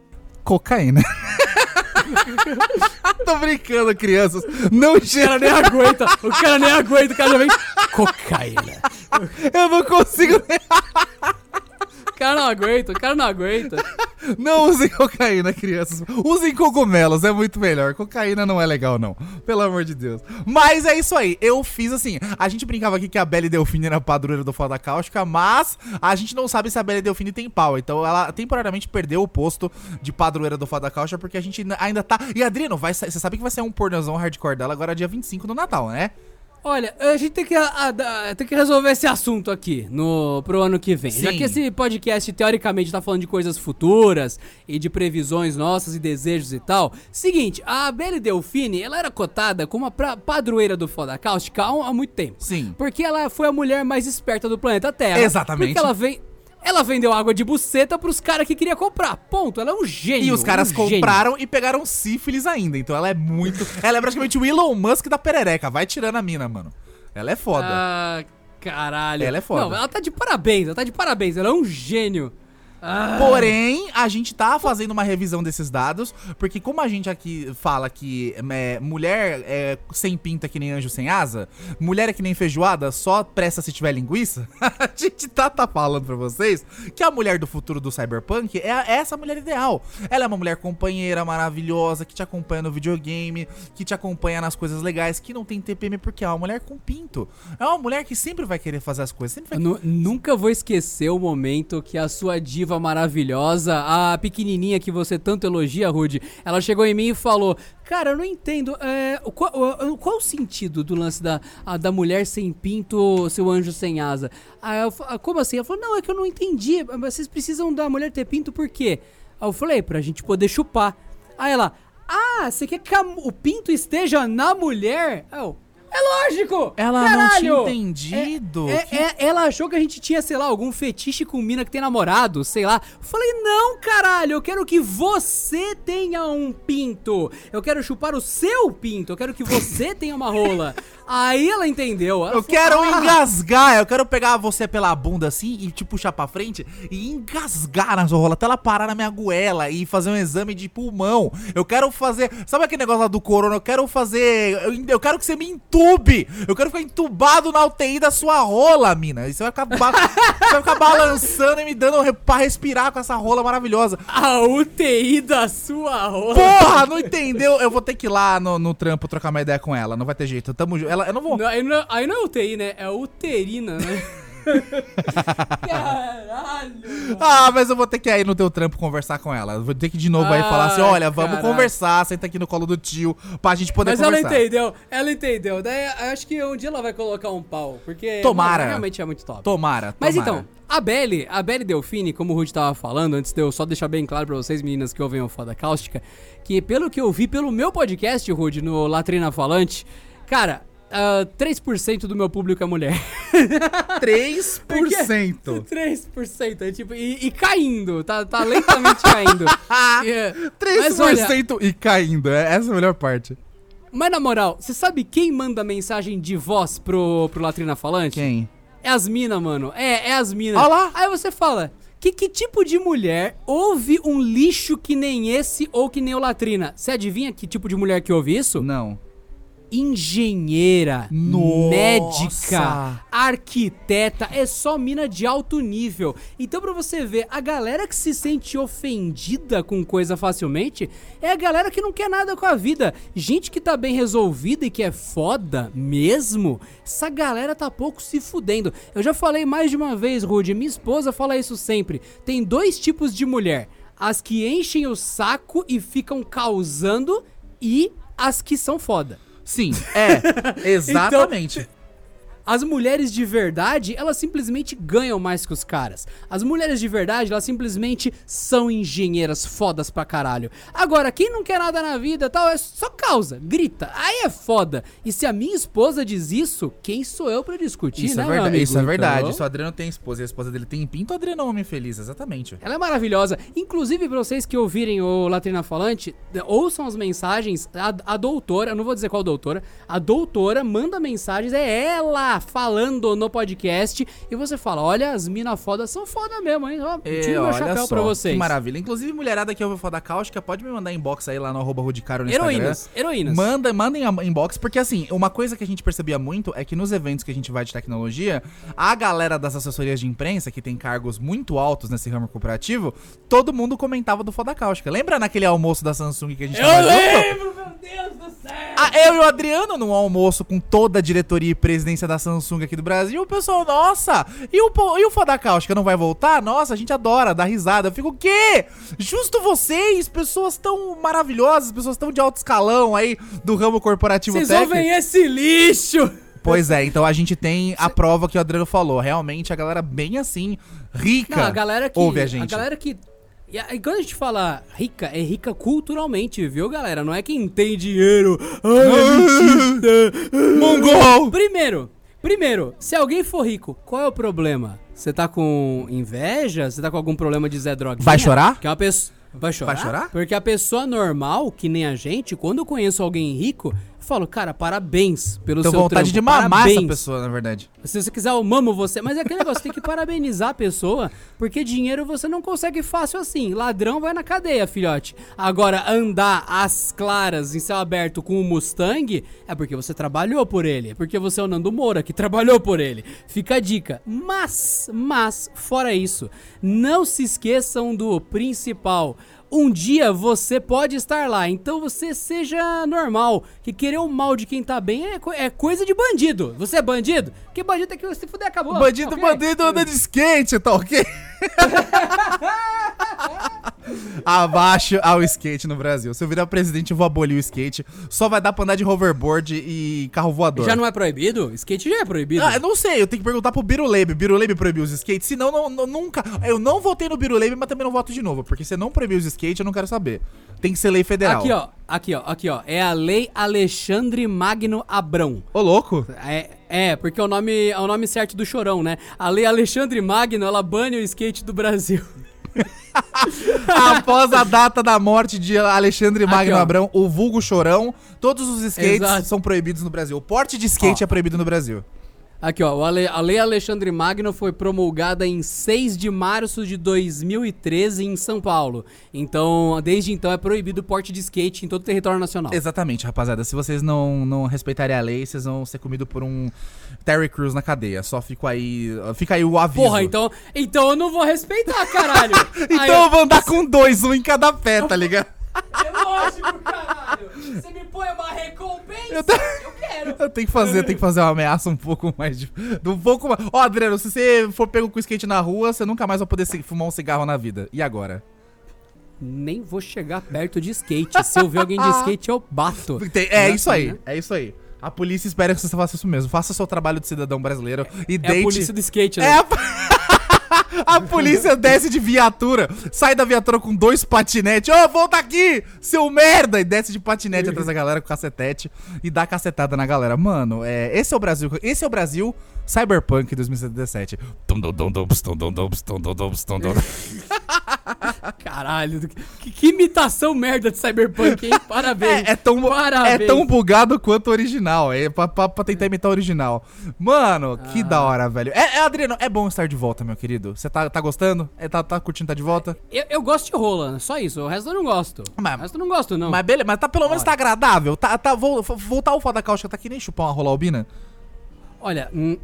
Cocaína. <laughs> Tô brincando, crianças. Não O cara cheira. nem aguenta, o cara nem aguenta, o cara já vem cocaína. Eu não consigo. <laughs> O aguenta, o cara não aguenta. <laughs> Não usem cocaína, crianças. Usem cogumelos, é muito melhor. Cocaína não é legal, não. Pelo amor de Deus. Mas é isso aí. Eu fiz assim. A gente brincava aqui que a Belle Delfine era padroeira do Foda Cáustica, mas a gente não sabe se a Belle Delfine tem pau. Então ela temporariamente perdeu o posto de padroeira do Foda Cáustica porque a gente ainda tá. E Adriano, vai você sabe que vai ser um pornozão hardcore dela agora dia 25 do Natal, né? Olha, a gente tem que, a- a- tem que resolver esse assunto aqui no, pro ano que vem. Já Sim. que esse podcast, teoricamente, tá falando de coisas futuras e de previsões nossas e desejos e tal. Seguinte, a Belle Delfine, ela era cotada como a pra- padroeira do Foda Cáustica há, há muito tempo. Sim. Porque ela foi a mulher mais esperta do planeta Terra. Exatamente. Porque ela vem... Ela vendeu água de buceta pros caras que queria comprar. Ponto. Ela é um gênio. E os caras um gênio. compraram e pegaram sífilis ainda. Então ela é muito. Ela é praticamente o Elon Musk da perereca. Vai tirando a mina, mano. Ela é foda. Ah, caralho. Ela é foda. Não, ela tá de parabéns, ela tá de parabéns, ela é um gênio. Ah, Porém, a gente tá fazendo uma revisão desses dados, porque como a gente aqui fala que é, mulher é sem pinta que nem anjo sem asa, mulher é que nem feijoada, só presta se tiver linguiça, <laughs> a gente tá, tá falando pra vocês que a mulher do futuro do cyberpunk é a- essa mulher ideal. Ela é uma mulher companheira, maravilhosa, que te acompanha no videogame, que te acompanha nas coisas legais, que não tem TPM porque é uma mulher com pinto. É uma mulher que sempre vai querer fazer as coisas, sempre vai nunca vou esquecer o momento que a sua diva maravilhosa, a pequenininha que você tanto elogia, Rude, ela chegou em mim e falou: Cara, eu não entendo. é, qual, qual o sentido do lance da, a- da mulher sem pinto, seu anjo sem asa? Aí eu como assim? Ela falou: Não, é que eu não entendi. Vocês precisam da mulher ter pinto por quê? Aí eu falei: Pra gente poder chupar. Aí ela: Ah, você quer que o pinto esteja na mulher? Aí eu. É lógico! Ela não tinha caralho! entendido. É- Que- é- ela achou que a gente tinha, sei lá, algum fetiche com mina que tem namorado, sei lá. Falei, não, caralho, eu quero que você tenha um pinto. Eu quero chupar o seu pinto, eu quero que você tenha uma rola. <laughs> Aí ela entendeu. ela Eu falou, quero "Ah, engasgar, eu quero pegar você pela bunda assim e te puxar pra frente e engasgar na sua rola até ela parar na minha goela e fazer um exame de pulmão. Eu quero fazer. Sabe aquele negócio lá do corona? Eu quero fazer. Eu, eu quero que você me entube. Eu quero ficar entubado na UTI da sua rola, mina. E você vai ficar, ba- <laughs> você vai ficar balançando e me dando re- pra respirar com essa rola maravilhosa. A UTI da sua rola. Porra, não entendeu? Eu vou ter que ir lá no, no trampo trocar uma ideia com ela. Não vai ter jeito. Tamo junto. Ela, eu não vou. Não, aí, não, aí não é UTI, né? É uterina, né? <laughs> Caralho! Ah, mas eu vou ter que ir no teu trampo conversar com ela. Eu Vou ter que de novo aí falar assim: Ai, olha, vamos caralho. conversar, senta aqui no colo do tio pra gente poder Mas ela conversar. entendeu, ela entendeu. Daí acho que um dia ela vai colocar um pau, porque Tomara. mano, realmente é muito top. Tomara, Mas tomara. então, a Belle, a Belle Delfine, como o Rudy tava falando, antes de eu só deixar bem claro pra vocês, meninas que ouvem o Foda Cáustica, que pelo que eu vi pelo meu podcast, Rudy, no Latrina Falante, cara, ah, 3% do meu público é mulher. <laughs> 3%. 3%, é tipo, e, e caindo, tá, tá lentamente caindo. <laughs> É, 3% Mas olha, e caindo. é- Essa é a melhor parte. mas na moral, você sabe quem manda mensagem de voz pro, pro Latrina Falante? Quem? É as minas, mano. É, é as minas. Olha lá. Aí você fala, que, que tipo de mulher ouve um lixo que nem esse ou que nem o Latrina? Você adivinha que tipo de mulher que ouve isso? Não. Engenheira, Nossa. médica, arquiteta, é só mina de alto nível. Então pra você ver, a galera que se sente ofendida com coisa facilmente é a galera que não quer nada com a vida. Gente que tá bem resolvida e que é foda mesmo, essa galera tá pouco se fudendo. Eu já falei mais de uma vez, Rudy, minha esposa fala isso sempre. Tem dois tipos de mulher: as que enchem o saco e ficam causando e as que são foda. Sim, é. <laughs> Exatamente. As mulheres de verdade, elas simplesmente ganham mais que os caras. As mulheres de verdade, elas simplesmente são engenheiras fodas pra caralho. Agora, quem não quer nada na vida tal, é só causa, grita. Aí é foda. E se a minha esposa diz isso, quem sou eu pra discutir, Isso, né, é meu verdade, amigo? isso é verdade. Então, Se o Adriano tem esposa e a esposa dele tem pinto, o Adriano é um homem feliz, exatamente. Ela é maravilhosa. Inclusive, pra vocês que ouvirem o Latrina Falante, ouçam as mensagens. A, a doutora, eu não vou dizer qual doutora, a doutora manda mensagens, é ela falando no podcast e você fala: olha, as mina foda são foda mesmo, hein? Ó, É, tiro meu chapéu só, pra vocês. Que maravilha. Inclusive, mulherada que ouve Foda Cáustica, pode me mandar inbox aí lá no arroba Rudicaro no Heroínas, Instagram. heroínas. Manda, mandem inbox, porque assim, uma coisa que a gente percebia muito é que nos eventos que a gente vai de tecnologia, a galera das assessorias de imprensa, que tem cargos muito altos nesse ramo corporativo, todo mundo comentava do Foda Cáustica. Lembra naquele almoço da Samsung que a gente Eu tava junto? lembro, meu Deus do céu! Ah, eu e o Adriano num almoço com toda a diretoria e presidência da Samsung aqui do Brasil, o pessoal, nossa, e o, e o Foda Cáustica não vai voltar? Nossa, a gente adora, dá risada. Eu fico, o quê? Justo vocês, pessoas tão maravilhosas, pessoas tão de alto escalão aí do ramo corporativo Vocês ouvem esse lixo! Pois é, então a gente tem a prova que o Adriano falou. Realmente, a galera bem assim, rica, Não, a galera que. ouve a gente. galera que. E a- e quando a gente fala rica, é rica culturalmente, viu, galera? Não é quem tem dinheiro. Ai, <laughs> Mongol! Primeiro, primeiro, se alguém for rico, qual é o problema? Você tá com inveja? Você tá com algum problema de Zé Droguinha? Vai chorar? Que é uma pessoa... Vai chorar? Vai chorar? Porque a pessoa normal, que nem a gente, quando eu conheço alguém rico, falo, cara, parabéns pelo Tenho seu vontade trampo, de mamar parabéns. essa pessoa, na verdade. Se você quiser, eu mamo você. Mas é aquele negócio, tem que parabenizar a pessoa, porque dinheiro você não consegue fácil assim. Ladrão vai na cadeia, filhote. Agora, andar às claras em céu aberto com o Mustang é porque você trabalhou por ele. É porque você é o Nando Moura que trabalhou por ele. Fica a dica. Mas, mas, fora isso, não se esqueçam do principal. Um dia você pode estar lá, então você seja normal. Que querer o mal de quem tá bem é, co- é coisa de bandido. Você é bandido? Que bandido tem que se fuder, acabou. Bandido, ok? bandido anda de skate, tá ok? <laughs> Abaixo ao skate no Brasil. Se eu virar presidente, eu vou abolir o skate. Só vai dar pra andar de hoverboard e carro voador. Já não é proibido? Skate já é proibido. Ah, eu não sei, eu tenho que perguntar pro Biruleibe. Biruleibe proibiu os skates? Senão, não, não- nunca. Eu não votei no Biruleibe, mas também não voto de novo. Porque se não proibiu os skates, eu não quero saber. Tem que ser lei federal. Aqui, ó. Aqui, ó. Aqui, ó. É a Lei Alexandre Magno Abrão. Ô, louco. É, é, porque é o nome, é o nome certo do chorão, né? A Lei Alexandre Magno, ela bane o skate do Brasil. <laughs> <laughs> Após a data da morte de Alexandre Aqui, Magno ó. Abrão, o vulgo chorão, todos os skates Exato. são proibidos no Brasil. O porte de skate Ó. é proibido no Brasil. Aqui, ó, Ale- a Lei Alexandre Magno foi promulgada em 6 de março de 2013 em São Paulo. Então, desde então é proibido o porte de skate em todo o território nacional. Exatamente, rapaziada. Se vocês não, não respeitarem a lei, vocês vão ser comidos por um Terry Crews na cadeia. Só fico aí. Fica aí o aviso. Porra, então, então eu não vou respeitar, caralho. <laughs> Então Aí, eu vou andar com dois, um em cada pé, tá ligado? É lógico, caralho. Você me põe uma recompensa? Eu Eu quero. Eu tenho que fazer, eu tenho que fazer uma ameaça um pouco mais de. Um pouco mais. Ó, Adriano, se você for pego com skate na rua, você nunca mais vai poder fumar um cigarro na vida. E agora? Nem vou chegar perto de skate. Se eu ver alguém de <laughs> skate, eu bato. Tem- é Né? isso aí, Né? é isso aí. A polícia espera que você faça isso mesmo. Faça seu trabalho de cidadão brasileiro e É deite. a polícia do skate, né? É a... <laughs> a polícia desce de viatura, sai da viatura com dois patinetes. Ô, volta aqui, seu merda! E desce de patinete atrás da galera com cacetete e dá cacetada na galera. Mano, é, esse é o Brasil. Esse é o Brasil Cyberpunk 2077. <laughs> Caralho, que, que imitação merda de Cyberpunk, hein? Parabéns. É, é tão, é Parabéns. tão bugado quanto o original. É pra, pra- pra tentar imitar o original. Mano, que Ah. da hora, velho. É, é, Adriano, é bom estar de volta, meu querido. Você tá, tá gostando? É, tá, tá curtindo estar de volta? Eu, eu gosto de rola, só isso. O resto eu não gosto. Mas- o resto eu não gosto, não. Mas beleza, mas tá pelo menos Olha. tá agradável. Tá, tá, vol- voltar o foda cáustica tá que nem chupar uma rola albina. Olha, hum,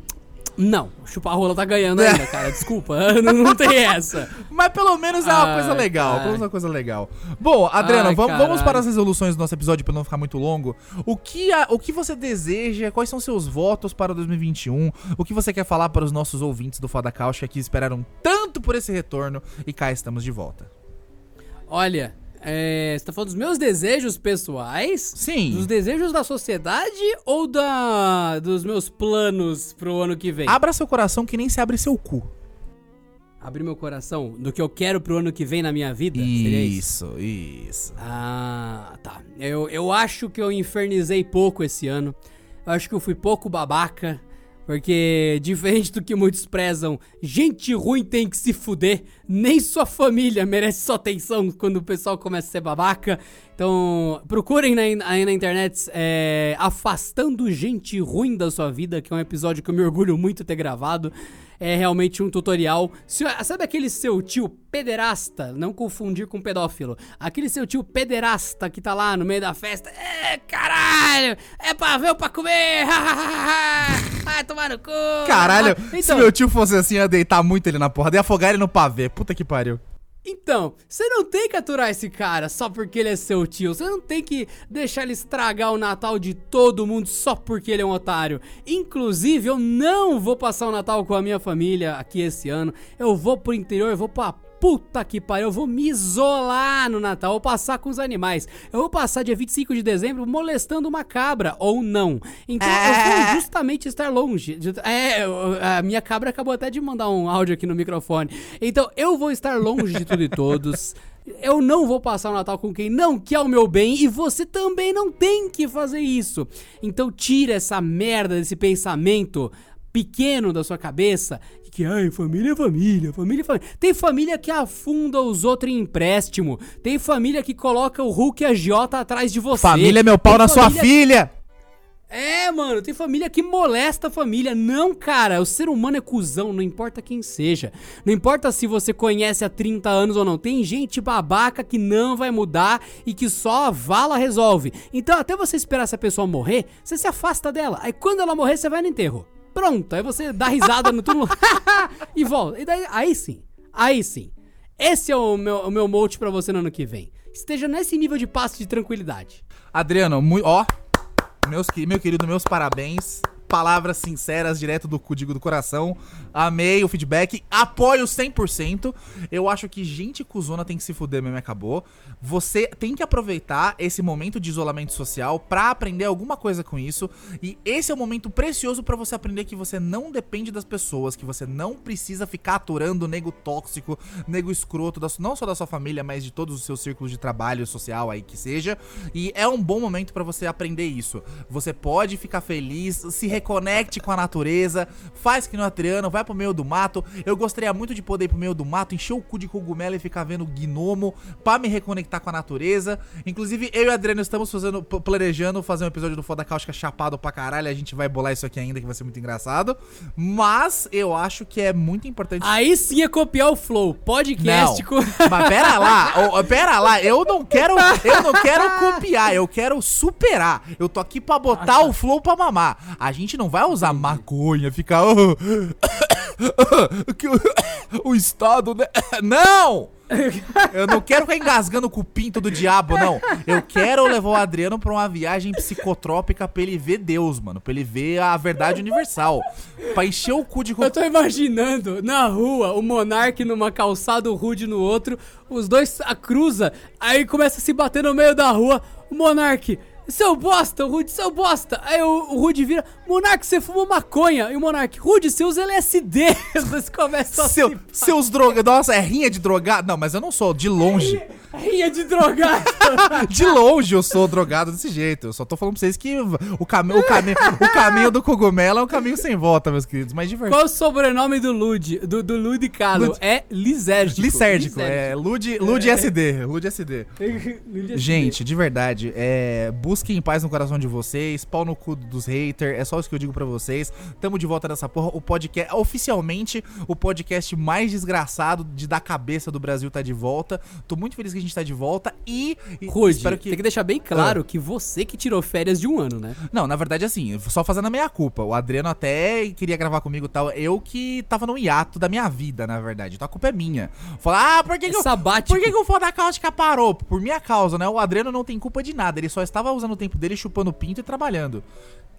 não. Chupar rola tá ganhando ainda, cara. Desculpa, <laughs> não, não tem essa. Mas pelo menos é uma Ai, coisa legal. ai. Pelo menos é uma coisa legal. Bom, Adriano, Ai, vam- vamos para as resoluções do nosso episódio pra não ficar muito longo. O que, a- o que você deseja? Quais são seus votos para 2021? O que você quer falar para os nossos ouvintes do Foda Cáustica que esperaram tanto por esse retorno? E cá estamos de volta. Olha, é, você tá falando dos meus desejos pessoais? Sim. Dos desejos da sociedade ou da dos meus planos pro ano que vem? Abra seu coração que nem se abre seu cu. Abrir meu coração do que eu quero pro ano que vem na minha vida? Isso? Isso, isso. Ah, tá. Eu, eu acho que eu infernizei pouco esse ano. Eu acho que eu fui pouco babaca. Porque, diferente do que muitos prezam, gente ruim tem que se fuder. Nem sua família merece sua atenção quando o pessoal começa a ser babaca. Então, procurem na, aí na internet é, Afastando Gente Ruim da Sua Vida, que é um episódio que eu me orgulho muito de ter gravado. É realmente um tutorial. Se- sabe aquele seu tio pederasta? Não confundir com pedófilo. Aquele seu tio pederasta que tá lá no meio da festa. É, caralho! É pavê pra comer! <laughs> Vai tomar no cu! Caralho, se Então, meu tio fosse assim, ia deitar muito ele na porra. Ia afogar ele no pavê. Puta que pariu. Então, você não tem que aturar esse cara só porque ele é seu tio. Você não tem que deixar ele estragar o Natal de todo mundo só porque ele é um otário. Inclusive, eu não vou passar o Natal com a minha família aqui esse ano. Eu vou pro interior, eu vou pra puta que pariu. Eu vou me isolar no Natal. Eu vou passar com os animais. Eu vou passar dia 25 de dezembro molestando uma cabra, ou não. Então, eu vou justamente estar longe. É, a minha cabra acabou até de mandar um áudio aqui no microfone. Então, eu vou estar longe de tudo e todos. <laughs> Eu não vou passar o Natal com quem não quer o meu bem e você também não tem que fazer isso. Então, tira essa merda desse pensamento pequeno da sua cabeça que ai, família é família, família é família. Tem família que afunda os outros em empréstimo. Tem família que coloca o Hulk e a Giota atrás de você. Família é meu pau Tem na sua família- filha. é, mano, tem família que molesta a família. Não, cara, o ser humano é cuzão, não importa quem seja. Não importa se você conhece há 30 anos ou não. Tem gente babaca que não vai mudar e que só a vala resolve. Então, até você esperar essa pessoa morrer, você se afasta dela. Aí quando ela morrer, você vai no enterro. Pronto, aí você dá risada no túmulo <laughs> e volta. E daí, aí sim, aí sim. Esse é o meu, o meu mote pra você no ano que vem. Esteja nesse nível de e de tranquilidade. Adriano, ó. Meus, meu querido, meus parabéns. Palavras sinceras, direto do cu, digo do coração. Amei o feedback. Apoio 100%. Eu acho que gente cuzona tem que se fuder mesmo acabou. Você tem que aproveitar esse momento de isolamento social pra aprender alguma coisa com isso. E esse é o momento precioso pra você aprender que você não depende das pessoas, que você não precisa ficar aturando nego tóxico, nego escroto, não só da sua família, mas de todos os seus círculos de trabalho social aí que seja. E é um bom momento pra você aprender isso. Você pode ficar feliz, se reconecte com a natureza, faz que no Adriano, vai pro meio do mato. Eu gostaria muito de poder ir pro meio do mato, encher o cu de cogumelo e ficar vendo gnomo pra me reconectar com a natureza. Inclusive, eu e o Adriano estamos fazendo, planejando fazer um episódio do Foda Cáustica chapado pra caralho. A gente vai bolar isso aqui ainda, que vai ser muito engraçado. Mas eu acho que é muito importante. Aí sim é copiar o Flow. Podcast Não. <laughs> Mas pera lá, ô, pera lá, eu não quero, eu não quero copiar, eu quero superar. Eu tô aqui pra botar o flow pra mamar. A gente não vai usar maconha, ficar "Oh, que <coughs> o- estado, né? <coughs> Não! Eu não quero ficar engasgando com o pinto do diabo, não. Eu quero levar o Adriano pra uma viagem psicotrópica pra ele ver Deus, mano. Pra ele ver a verdade universal. Pra encher o cu de Eu tô imaginando na rua o Monark numa calçada, o Rude no outro, os dois a cruza, aí começa a se bater no meio da rua. O Monark, seu bosta, Rude, seu bosta. Aí o, o Rude vira, Monark, você fumou maconha. E o Monark, Rude, você usa LSD. Dois começam a Seu, se seus drogas. Nossa, é rinha de drogado? Não, mas eu não sou, de longe. Rinha de drogado. <laughs> De longe eu sou drogado desse jeito. Eu só tô falando pra vocês que o, cami o, cami o caminho do cogumelo é um caminho sem volta, meus queridos. Mas divertido. Qual o sobrenome do Lud, do, do Ludicalo? Lud- É Lisérgico. Licérgico, é Lud, Lud SD. Lud SD. Lisérgico. <laughs> Gente, de verdade, é, busquem paz no coração de vocês, pau no cu dos haters, é só isso que eu digo pra vocês. Tamo de volta nessa porra. O podcast, oficialmente, o podcast mais desgraçado de da cabeça do Brasil tá de volta. Tô muito feliz que a gente tá de volta e, e Rude, espero que tem que deixar bem claro que você que tirou férias de um ano, né? Não, na verdade, assim, só fazendo a minha culpa. O Adriano até queria gravar comigo e tal. Eu que tava no hiato da minha vida, na verdade. Então a culpa é minha. Falar, ah, por que, É que, eu, por que, que o Foda Cáustica parou? Por minha causa, né? O Adriano não tem culpa de nada. Ele só estava usando o tempo dele chupando pinto e trabalhando.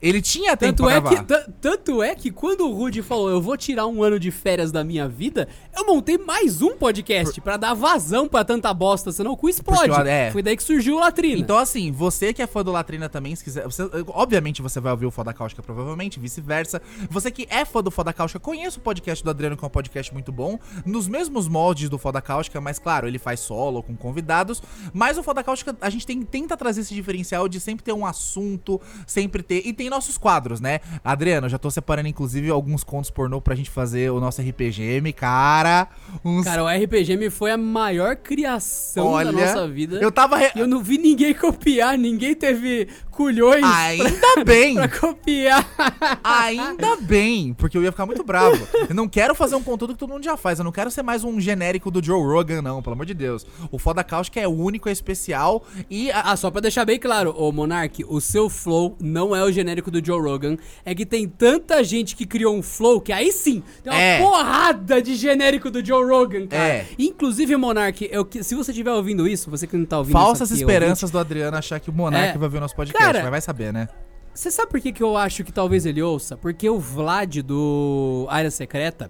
Ele tinha tempo Tanto é, gravar. que, ta- tanto é que quando o Rude falou, eu vou tirar um ano de férias da minha vida, eu montei mais um podcast pra dar vazão pra tanta bosta, senão o cu explode. Porque, é. Foi daí que surgiu o Latrina. Então, assim, você que é fã do Latrina também, se quiser. você- obviamente você vai ouvir o Foda Cáustica, provavelmente, vice-versa. Você que é fã do Foda Cáustica, conheça o podcast do Adriano, que é um podcast muito bom. Nos mesmos moldes do Foda Cáustica, mas claro, ele faz solo com convidados. Mas o Foda Cáustica, a gente tem, tenta trazer esse diferencial de sempre ter um assunto, sempre ter. E tem tem nossos quadros, né? Adriano, já tô separando, inclusive, alguns contos pornô pra gente fazer o nosso RPGM, cara. Uns... Cara, o RPGM foi a maior criação Olha, da nossa vida. eu tava... re- eu não vi ninguém <laughs> copiar, ninguém teve culhões Ainda bem! pra copiar. Ainda bem, porque eu ia ficar muito bravo. Eu não quero fazer um conteúdo que todo mundo já faz. Eu não quero ser mais um genérico do Joe Rogan, não, pelo amor de Deus. O Foda Cáustica é único, é especial e. a- Ah, só pra deixar bem claro, ô Monark, o seu flow não é o genérico do Joe Rogan. É que tem tanta gente que criou um flow que aí sim tem uma É. porrada de genérico do Joe Rogan, cara. É. Inclusive, Monark, eu, que- se você estiver ouvindo isso, você que não tá ouvindo Falsas isso aqui, esperanças do Adriano achar que o Monark É. vai ver o nosso podcast, Cara, mas vai saber, né? Você sabe por que, que eu acho que talvez ele ouça? Porque o Vlad do Área Secreta,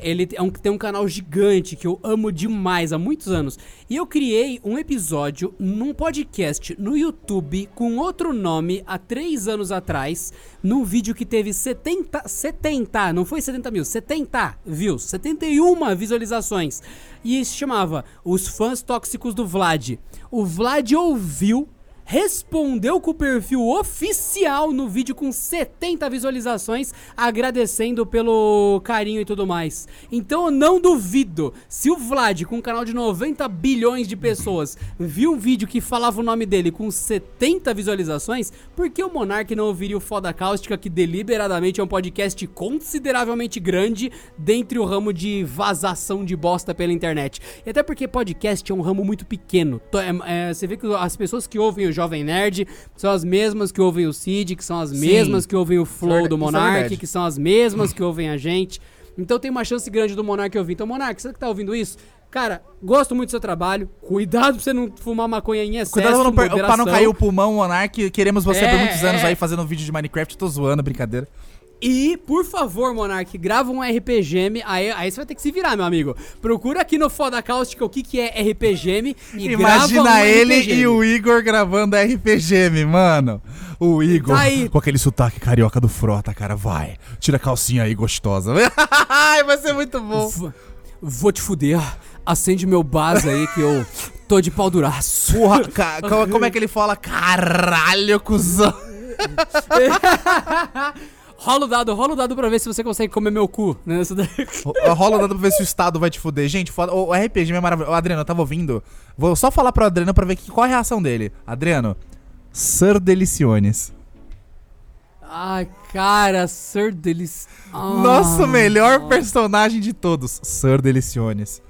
ele é um- tem um canal gigante que eu amo demais há muitos anos. E eu criei um episódio num podcast no YouTube com outro nome há três anos atrás, num vídeo que teve 70, 70, não foi 70 mil, 70 views, 71 visualizações. E se chamava Os Fãs Tóxicos do Vlad. O Vlad ouviu respondeu com o perfil oficial no vídeo com 70 visualizações, agradecendo pelo carinho e tudo mais. Então eu não duvido, se o Vlad, com um canal de 90 bilhões de pessoas, viu um vídeo que falava o nome dele com 70 visualizações, por que o Monark não ouviria o Foda Cáustica, que deliberadamente é um podcast consideravelmente grande dentre o ramo de vazação de bosta pela internet? E até porque podcast é um ramo muito pequeno. É- é, você vê que as pessoas que ouvem o Jovem Nerd são as mesmas que ouvem o Cid, que são as Sim. mesmas que ouvem o Flow é do ver- isso é Monark, que são as mesmas que ouvem a gente. Então tem uma chance grande do Monark ouvir. Então, Monark, você que tá ouvindo isso, cara, gosto muito do seu trabalho. Cuidado pra você não fumar maconha em excesso, Cuidado pra não, pra não cair o pulmão, Monark. Queremos você por É, muitos anos é. aí fazendo vídeo de Minecraft. Tô zoando, brincadeira. E, por favor, Monark, grava um RPGM. Aí, aí você vai ter que se virar, meu amigo. Procura aqui no Foda Cáustica o que, que é RPGM e Imagina grava um ele RPGM. e o Igor gravando RPGM, mano. O Igor Tá aí. com aquele sotaque carioca do Frota, cara. Vai, tira a calcinha aí gostosa. <laughs> Ai, vai ser muito bom. V- Vou te fuder. Acende meu base aí que eu tô de pau duraço. Porra, ca- como é que ele fala? Caralho, cuzão. <laughs> Rola o dado, rola o dado pra ver se você consegue comer meu cu. Né? Rola o dado pra ver se o estado vai te fuder. Gente, foda- o RPG é maravilhoso. Adriano, eu tava ouvindo. Vou só falar pro Adriano pra ver que, qual a reação dele. Adriano, Sir Deliciones. Ai, cara, Sir. Ah, Nosso melhor personagem de todos, Sir Deliciones.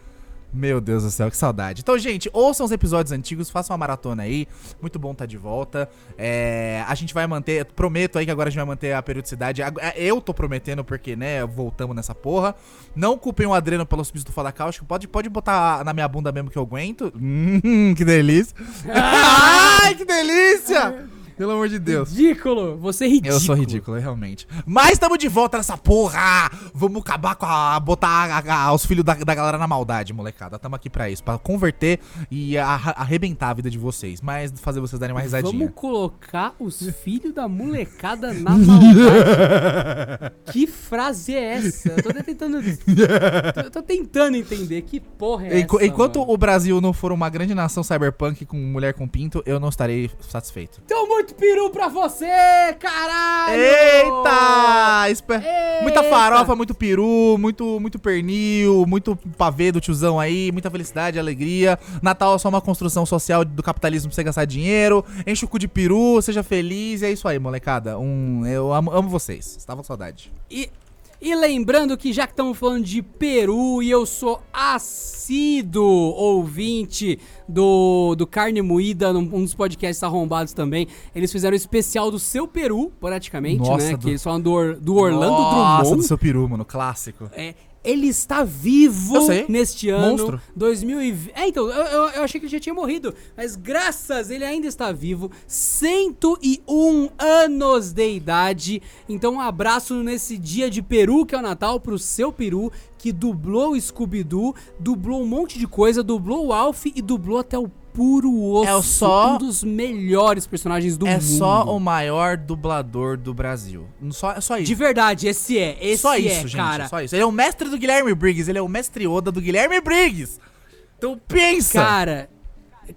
Meu Deus do céu, que saudade. Então, gente, ouçam os episódios antigos, façam uma maratona aí. Muito bom tá de volta. É, a gente vai manter, prometo aí que agora a gente vai manter a periodicidade. É, Eu tô prometendo porque, né, voltamos nessa porra. Não culpem o Adriano pelo subsídio do Foda Cáustico. Pode, pode botar na minha bunda mesmo que eu aguento. <laughs> Hum, que delícia. <laughs> Ai, que delícia! Pelo amor de Deus. Ridículo! Você é ridículo. Eu sou ridículo, realmente. Mas estamos de volta nessa porra! Vamos acabar com a. botar a- a- os filhos da, da galera na maldade, molecada. Tamo aqui pra isso, pra converter e arra- arrebentar a vida de vocês. Mas fazer vocês darem uma risadinha. Vamos colocar os filhos da molecada na maldade. <laughs> que frase é essa? Eu tô tentando. Eu tô tentando entender que porra é Enqu- essa. enquanto mano. o Brasil não for uma grande nação cyberpunk com mulher com pinto, eu não estarei satisfeito. Então, muito peru pra você, caralho! Eita! Espe- Eita! Muita farofa, muito peru, muito, muito pernil, muito pavê do tiozão aí, muita felicidade, alegria. Natal é só uma construção social do capitalismo pra você gastar dinheiro. Enche o cu de peru, seja feliz. E é isso aí, molecada. Um, eu amo, amo vocês. Estava com saudade. E, e lembrando que já que estamos falando de Peru e eu sou assíduo ouvinte do, do Carne Moída, num- um dos podcasts arrombados também, eles fizeram o especial do seu Peru, praticamente, Nossa, né? do- Que eles falam do, Or- do Orlando Nossa, Drummond. do seu peru, mano. Clássico. É, ele está vivo neste ano. Monstro. 2020. É, então, eu, eu, eu achei que ele já tinha morrido. Mas graças, ele ainda está vivo. 101 anos de idade. Então, um abraço nesse dia de Peru, que é o Natal, pro seu Peru, que dublou o Scooby-Doo, dublou um monte de coisa, dublou o Alf e dublou até o puro osso. É só- Um dos melhores personagens do é mundo. só o maior dublador do Brasil. Só, é só isso. De verdade, esse é. Esse só é, isso, gente. cara. Só isso. Ele é o mestre do Guilherme Briggs. Ele é o mestre Oda do Guilherme Briggs. Então pensa. Cara,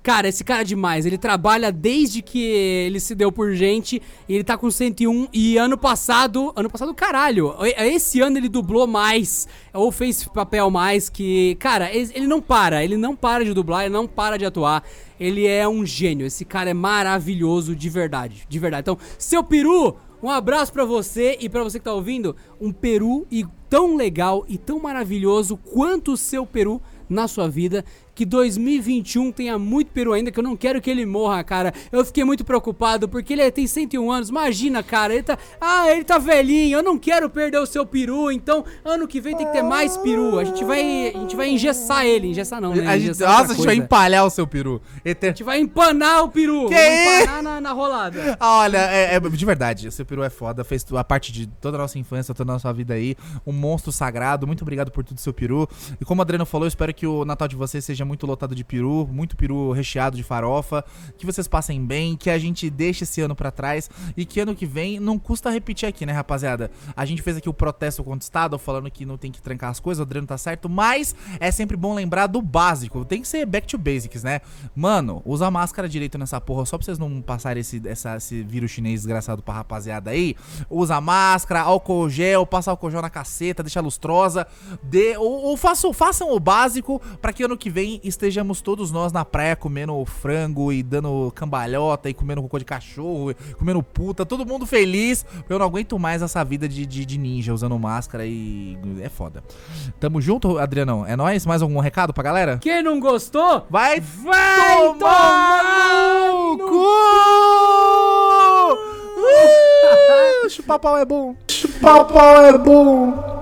Cara, esse cara é demais. Ele trabalha desde que ele se deu por gente. Ele tá com 101. E ano passado. Ano passado, caralho. Esse ano ele dublou mais. Ou fez papel mais. Que. Cara, ele não para. Ele não para de dublar. Ele não para de atuar. Ele é um gênio. Esse cara é maravilhoso de verdade. De verdade. Então, seu peru. Um abraço pra você e pra você que tá ouvindo, um peru e tão legal e tão maravilhoso quanto o seu peru na sua vida. Que 2021 tenha muito peru ainda, que eu não quero que ele morra, cara. Eu fiquei muito preocupado porque ele tem 101 anos. Imagina, cara, ele tá. Ah, ele tá velhinho. Eu não quero perder o seu peru. Então, ano que vem tem que ter mais peru. A gente vai, a gente vai engessar ele. Engessar não, né? A gente, é nossa, a gente vai empalhar o seu peru. Eter... A gente vai empanar o peru. Que Vamos empanar na, na rolada. Olha, é, é- de verdade, o seu peru é foda, fez a parte de toda a nossa infância, toda a nossa vida aí, um monstro sagrado, muito obrigado por tudo, seu peru. E como o Adriano falou, eu espero que o Natal de vocês seja muito lotado de peru, muito peru recheado de farofa, que vocês passem bem, que a gente deixe esse ano pra trás e que ano que vem não custa repetir aqui, né, rapaziada? A gente fez aqui o protesto contra o Estado, falando que não tem que trancar as coisas, o Adriano tá certo, mas é sempre bom lembrar do básico, tem que ser back to basics, né? Mano, usa máscara direito nessa porra, só pra vocês não passarem esse, essa, esse vírus chinês desgraçado pra rapaziada aí. Usa máscara, álcool gel, passa álcool gel na caceta, deixa lustrosa, dê, ou, ou façam, façam o básico pra que ano que vem estejamos todos nós na praia comendo frango e dando cambalhota e comendo cocô de cachorro, comendo puta, todo mundo feliz. Eu não aguento mais essa vida de, de, de ninja usando máscara e é foda. Tamo junto, Adrianão? É nóis? Mais algum recado pra galera? Quem não gostou, Vai, vai tomar tomar no no cu! Uh, <laughs> chupar pau é bom. Chupar pau é bom.